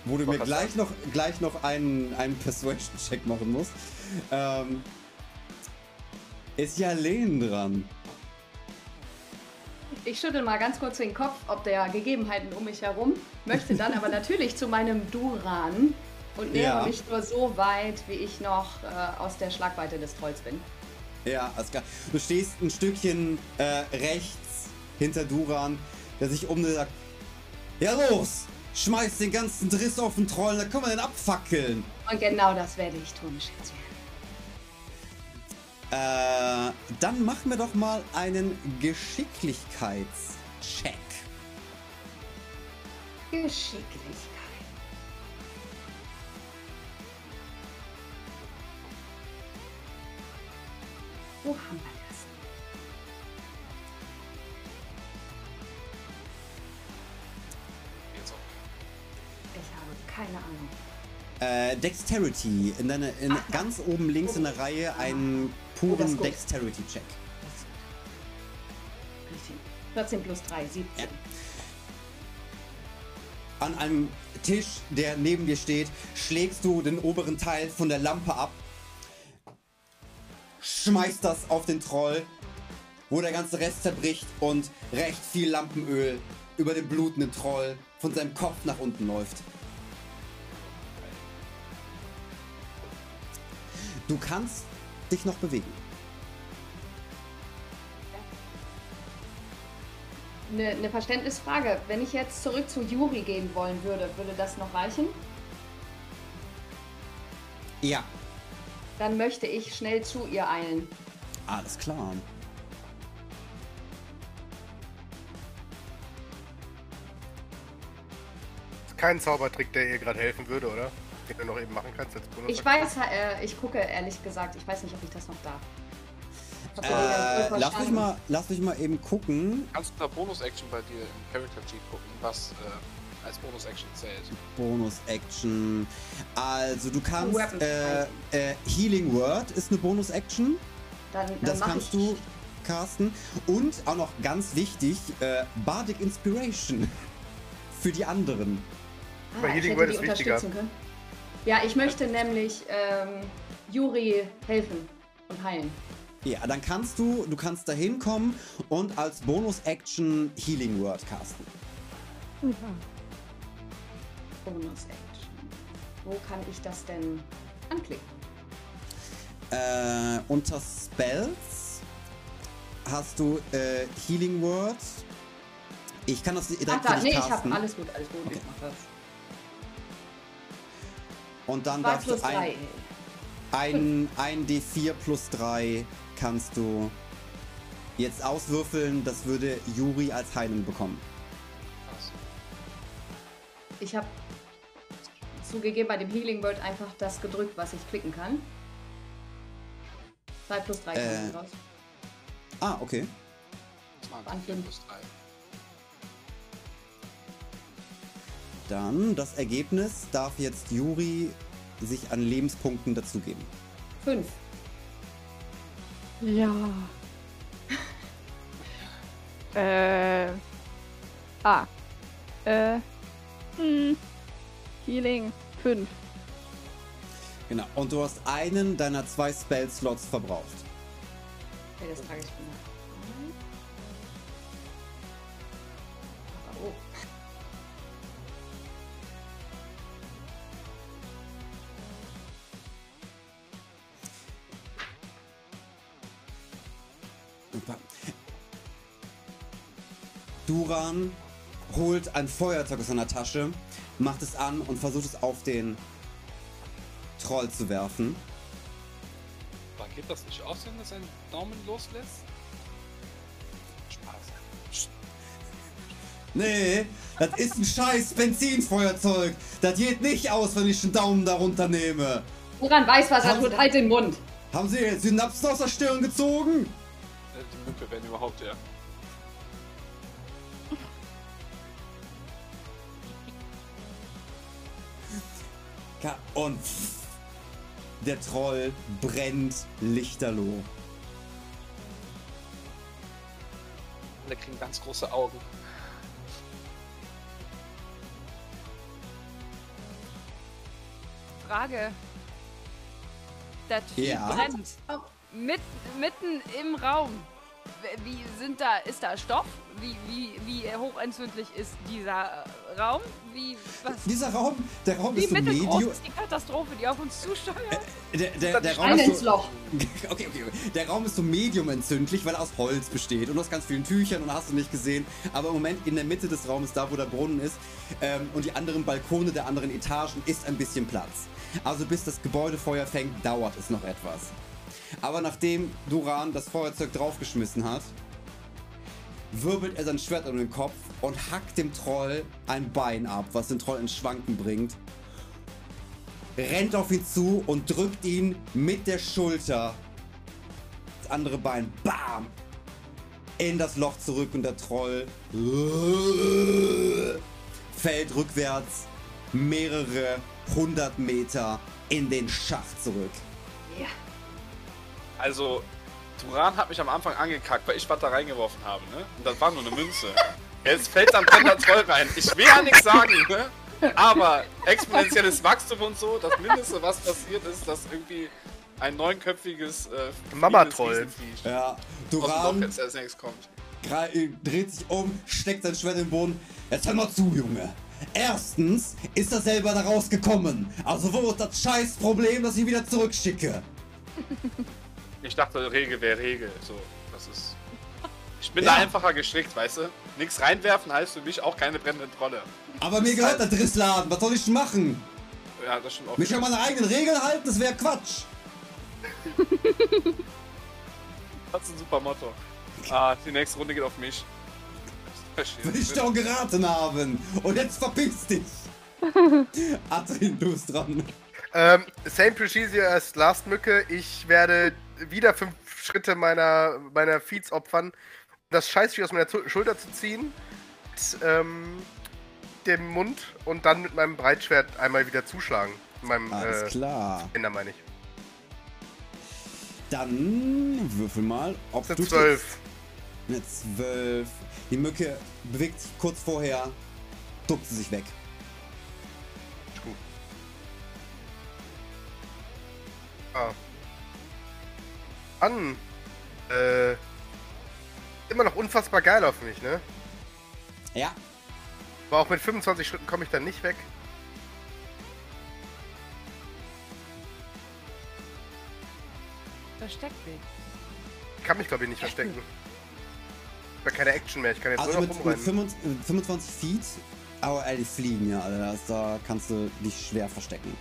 wo du mir gleich noch, gleich noch einen, einen Persuasion-Check machen musst, ähm, ist ja Len dran. Ich schüttel mal ganz kurz den Kopf, ob der Gegebenheiten um mich herum, möchte dann aber natürlich zu meinem Duran und nähere Ja. mich nur so weit, wie ich noch äh, aus der Schlagweite des Trolls bin. Ja, klar. Du stehst ein Stückchen äh, rechts hinter Duran, der sich um und sagt: Ja, los! Schmeiß den ganzen Driss auf den Troll, da können wir den abfackeln. Und genau das werde ich tun, Schätzchen. Äh, dann machen wir doch mal einen Geschicklichkeitscheck. Geschicklichkeit. Wo haben wir das? Jetzt auch keine Ahnung. Äh, Dexterity. In deine, in, Ach, ganz oben links in der Reihe einen Oh, puren gut. Dexterity-Check. 14 plus 3, 17. Ja. An einem Tisch, der neben dir steht, schlägst du den oberen Teil von der Lampe ab, schmeißt das auf den Troll, wo der ganze Rest zerbricht und recht viel Lampenöl über den blutenden Troll von seinem Kopf nach unten läuft. Du kannst dich noch bewegen. Eine, eine Verständnisfrage. Wenn ich jetzt zurück zu Juri gehen wollen würde, würde das noch reichen? Ja, Dann möchte ich schnell zu ihr eilen. alles klar. Ist kein Zaubertrick, der ihr gerade helfen würde, oder? Den du noch eben machen kannst als Bonus. Ich weiß, äh, ich gucke ehrlich gesagt, ich weiß nicht, ob ich das noch darf. Äh, lass mich mal, lass mich mal eben gucken. Kannst du da Bonus-Action bei dir im Character Sheet gucken, was äh, als Bonus-Action zählt? Bonus-Action. Also du kannst äh, äh, Healing Word ist eine Bonus-Action. Dann, dann Das kannst ich, du casten. Und auch noch ganz wichtig, äh, Bardic Inspiration. Für die anderen. Ah, Bei ich Healing hätte Word die ist wichtiger. Ja, ich möchte nämlich ähm, Juri helfen und heilen. Ja, dann kannst du, du kannst da hinkommen und als Bonus-Action Healing Word casten. Bonus Action. Wo kann ich das denn anklicken? Äh, unter Spells hast du äh, Healing Word. Ich kann das direkt Ach da, nee, ich casten. hab alles gut, alles gut. Okay. Ich mach das. Und dann 2 darfst plus du ein, 3. Ein, ein D4 plus 3 kannst du jetzt auswürfeln. Das würde Juri als Heilung bekommen. Krass. Ich habe zugegeben bei dem Healing Word einfach das gedrückt, was ich klicken kann. 2 plus 3 Äh, kommt raus. Ah, okay. Das waren An 4 fünf. plus 3. Dann das Ergebnis darf jetzt Juri sich an Lebenspunkten dazugeben. 5. Ja. äh. Ah. Äh. Hm. Healing 5. Genau. Und du hast einen deiner zwei Spell-Slots verbraucht. Okay, das trage ich mir Duran holt ein Feuerzeug aus seiner Tasche, macht es an und versucht es auf den Troll zu werfen. Aber geht das nicht aus, wenn er seinen Daumen loslässt? Spaß. Nee, das ist ein scheiß Benzinfeuerzeug. Das geht nicht aus, wenn ich einen Daumen darunter nehme. Uran weiß, was er tut. Halt den Mund. Haben Sie jetzt Synapsen aus der Stirn gezogen? Äh, Die Mücke, wenn überhaupt, ja. Und der Troll brennt lichterloh. Alle kriegen ganz große Augen. Frage. Der Typ Ja. brennt. Mit, mitten im Raum. Wie sind da, ist da Stoff? Wie, wie, wie hochentzündlich ist dieser äh, Raum? Wie, was? Dieser Raum, der Raum Wie ist so medium. ist die Katastrophe, die auf uns zusteuert? Der, der, der, Raum ist so, Loch. okay, okay, okay. Der Raum ist so medium entzündlich, weil er aus Holz besteht und aus ganz vielen Tüchern und hast du nicht gesehen. Aber im Moment in der Mitte des Raumes, da wo der Brunnen ist ähm, und die anderen Balkone der anderen Etagen, ist ein bisschen Platz. Also bis das Gebäude Feuer fängt, dauert es noch etwas. Aber nachdem Duran das Feuerzeug draufgeschmissen hat, wirbelt er sein Schwert um den Kopf und hackt dem Troll ein Bein ab, was den Troll ins Schwanken bringt rennt auf ihn zu und drückt ihn mit der Schulter das andere Bein bam in das Loch zurück und der Troll fällt rückwärts mehrere hundert Meter in den Schacht zurück. Ja. Also, Turan hat mich am Anfang angekackt, weil ich was da reingeworfen habe, ne? Und das war nur eine Münze. Jetzt fällt dann Penta Troll rein. Ich will ja nichts sagen, ne? Aber exponentielles Wachstum und so, das Mindeste, was passiert ist, dass irgendwie ein neunköpfiges äh, Mama-Troll. Ja, Duran jetzt als nächstes kommt. Gra- dreht sich um, steckt sein Schwert in den Boden. Jetzt hör mal zu, Junge. Erstens ist er selber da rausgekommen. Also wo ist das scheiß Problem, dass ich ihn wieder zurückschicke? Ich dachte, Regel wäre Regel. So, das ist. Ich bin Ja. da einfacher gestrickt, weißt du? Nichts reinwerfen heißt für mich auch keine brennende Trolle. Aber mir gehört der Drissladen. Was soll ich denn machen? Ja, das stimmt auch. Mich an meine eigenen Regeln halten, das wäre Quatsch. Das ist ein super Motto. Ah, die nächste Runde geht auf mich. Will ich doch geraten haben. Und jetzt verpiss dich. Adrian, du bist dran. Ähm, same procedure as Last Mücke. Ich werde wieder fünf Schritte meiner, meiner Feeds opfern, das Scheißvieh aus meiner Zu- Schulter zu ziehen, mit ähm, dem Mund und dann mit meinem Breitschwert einmal wieder zuschlagen. Mit meinem Alles äh, klar. Ender meine ich. Dann würfel mal, ob Das du zwölf. Eine 12. Die Mücke bewegt sich kurz vorher, duckt sie sich weg. Gut. Ah. An. Äh. Immer noch unfassbar geil auf mich, ne? Ja, Aber auch mit 25 Schritten komme ich dann nicht weg. Versteckweg. Ich kann mich, glaube ich, nicht verstecken. Ich habe keine Action mehr, ich kann jetzt also nur mit, noch mit rumrennen. 25, äh, 25 Feet, aber äh, die fliegen ja, also das, da kannst du dich schwer verstecken.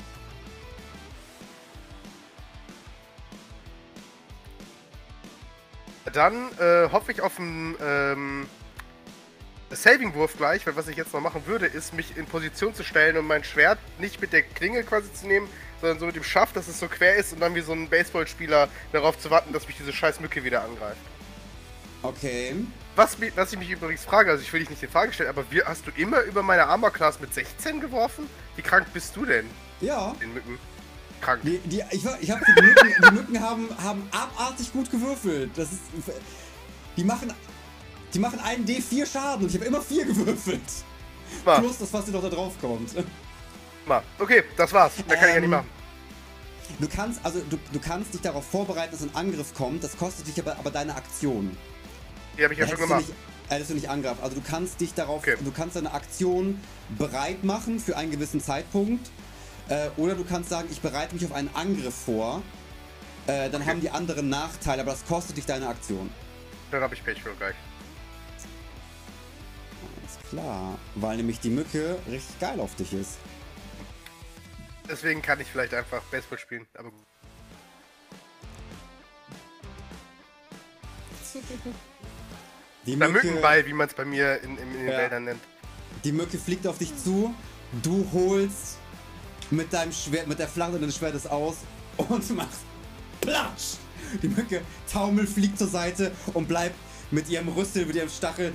Dann äh, hoffe ich auf einen ähm, Saving-Wurf gleich, weil was ich jetzt noch machen würde, ist mich in Position zu stellen und mein Schwert nicht mit der Klinge quasi zu nehmen, sondern so mit dem Schaft, dass es so quer ist und dann wie so ein Baseballspieler darauf zu warten, dass mich diese scheiß Mücke wieder angreift. Okay. Was, was ich mich übrigens frage, also ich will dich nicht in Frage stellen, aber wie, hast du immer über meine Armor-Class mit 16 geworfen? Wie krank bist du denn, Ja. den Mücken? Krank. Die, die, ich ich hab, die Mücken, die Mücken haben, haben abartig gut gewürfelt. Das ist. Die machen. Die machen einen D4 Schaden und ich habe immer 4 gewürfelt. Mal, Plus das, was dir noch da drauf kommt. mal. Okay, das war's. Mehr kann ich ja nicht Ähm, machen. Du kannst, also du, du kannst dich darauf vorbereiten, dass ein Angriff kommt. Das kostet dich aber, aber deine Aktion. Die habe ich ja Da schon gemacht. nicht, hättest du nicht angreifen. Also du kannst dich darauf, Okay. du kannst deine Aktion bereit machen für einen gewissen Zeitpunkt. Äh, oder du kannst sagen, ich bereite mich auf einen Angriff vor. Äh, dann haben die anderen Nachteile, aber das kostet dich deine Aktion. Dann habe ich Pech für gleich. Alles klar. Weil nämlich die Mücke richtig geil auf dich ist. Deswegen kann ich vielleicht einfach Baseball spielen. Aber gut. Die Der Mücke, Mückenball, wie man es bei mir in, in, in den Ja. Wäldern nennt. die Mücke fliegt auf dich zu. Du holst mit deinem Schwert, mit der Flache deines Schwertes aus und machst Platsch! Die Mücke taumelt, fliegt zur Seite und bleibt mit ihrem Rüssel, mit ihrem Stachel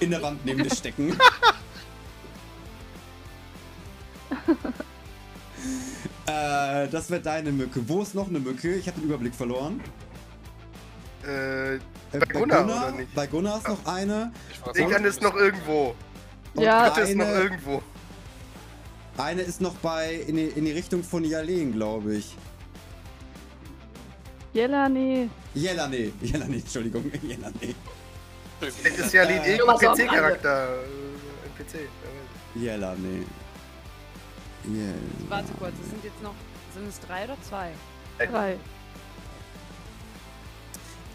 in der Wand neben dir stecken. äh, das wäre deine Mücke. Wo ist noch eine Mücke? Ich habe den Überblick verloren. Äh, Äh, Bei Gunnar, oder nicht? Bei Gunnar ist noch eine. Ich so- ist noch irgendwo. Und Ja. Dritte ist noch eine, irgendwo. Eine ist noch bei in die, in die Richtung von Jalen, glaube ich. Jelani. Jelane. Jelane, Entschuldigung. Jelane. Das ist ja Äh, ein PC-Charakter. Äh, NPC. äh, Jelane. Jelane. Warte kurz, es sind jetzt noch. Sind es drei oder zwei? Drei.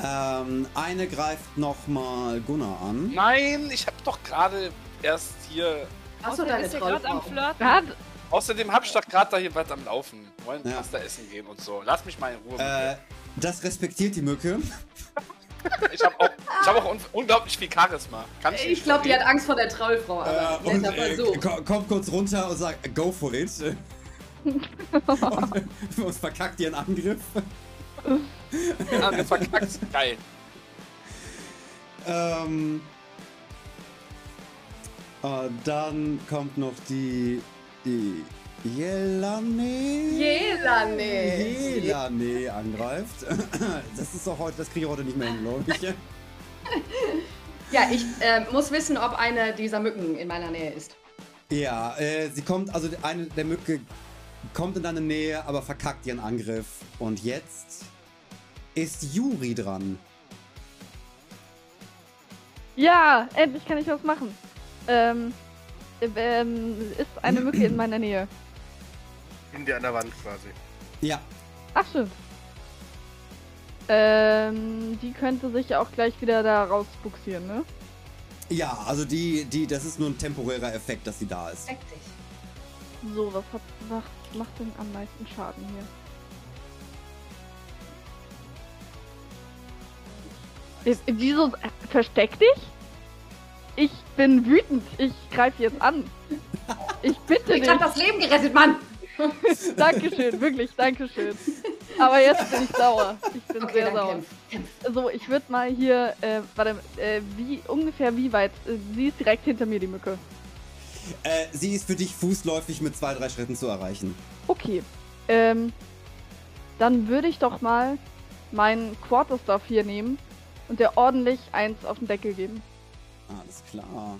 Ähm, eine greift nochmal Gunnar an. Nein, ich habe doch gerade erst hier. Achso, Außerdem deine gerade am. Flirten. Außerdem habe ich doch gerade da hier was am Laufen. Wollen Ja. Pasta essen gehen und so. Lass mich mal in Ruhe. Äh, das respektiert die Mücke. ich habe auch, ich hab auch un unglaublich viel Charisma. Kann ich glaube, die hat. Angst vor der Trollfrau. Äh, Aber und netter äh, ko- kommt kurz runter und sagt, go for it. und, und verkackt ihren Angriff. Ja, das verkackt. Geil. Ähm, Und dann kommt noch die. die. Jelane. Jelane. Jelane angreift. Das ist doch heute, das kriege ich heute nicht mehr hin, glaube ich. Ja, ich äh, muss wissen, ob eine dieser Mücken in meiner Nähe ist. Ja, äh, sie kommt, also eine der Mücke kommt in deine Nähe, aber verkackt ihren Angriff. Und jetzt ist Juri dran. Ja, endlich kann ich was machen. Ähm, ähm, ist eine Mücke in meiner Nähe. In dir an der Wand quasi. Ja, Ach, stimmt. Ähm, die könnte sich auch gleich wieder da rausbuxieren, ne? ja, also die, die, das ist nur ein temporärer Effekt, dass sie da ist. Deck dich. So, was hat, was macht denn am meisten Schaden hier? Wieso? äh, Versteck dich? Ich bin wütend. Ich greife jetzt an. Ich bitte Ich dich. hab das Leben gerettet, Mann! Dankeschön, wirklich, Dankeschön. Aber jetzt bin ich sauer. Ich bin Okay, sehr sauer. kämpf. So, ich würde mal hier, äh, warte, äh, wie, ungefähr wie weit? Äh, sie ist direkt hinter mir, die Mücke. Äh, sie ist für dich fußläufig mit zwei, drei Schritten zu erreichen. Okay. Ähm, dann würde ich doch mal meinen Quarterstaff hier nehmen und der ordentlich eins auf den Deckel geben. Alles klar.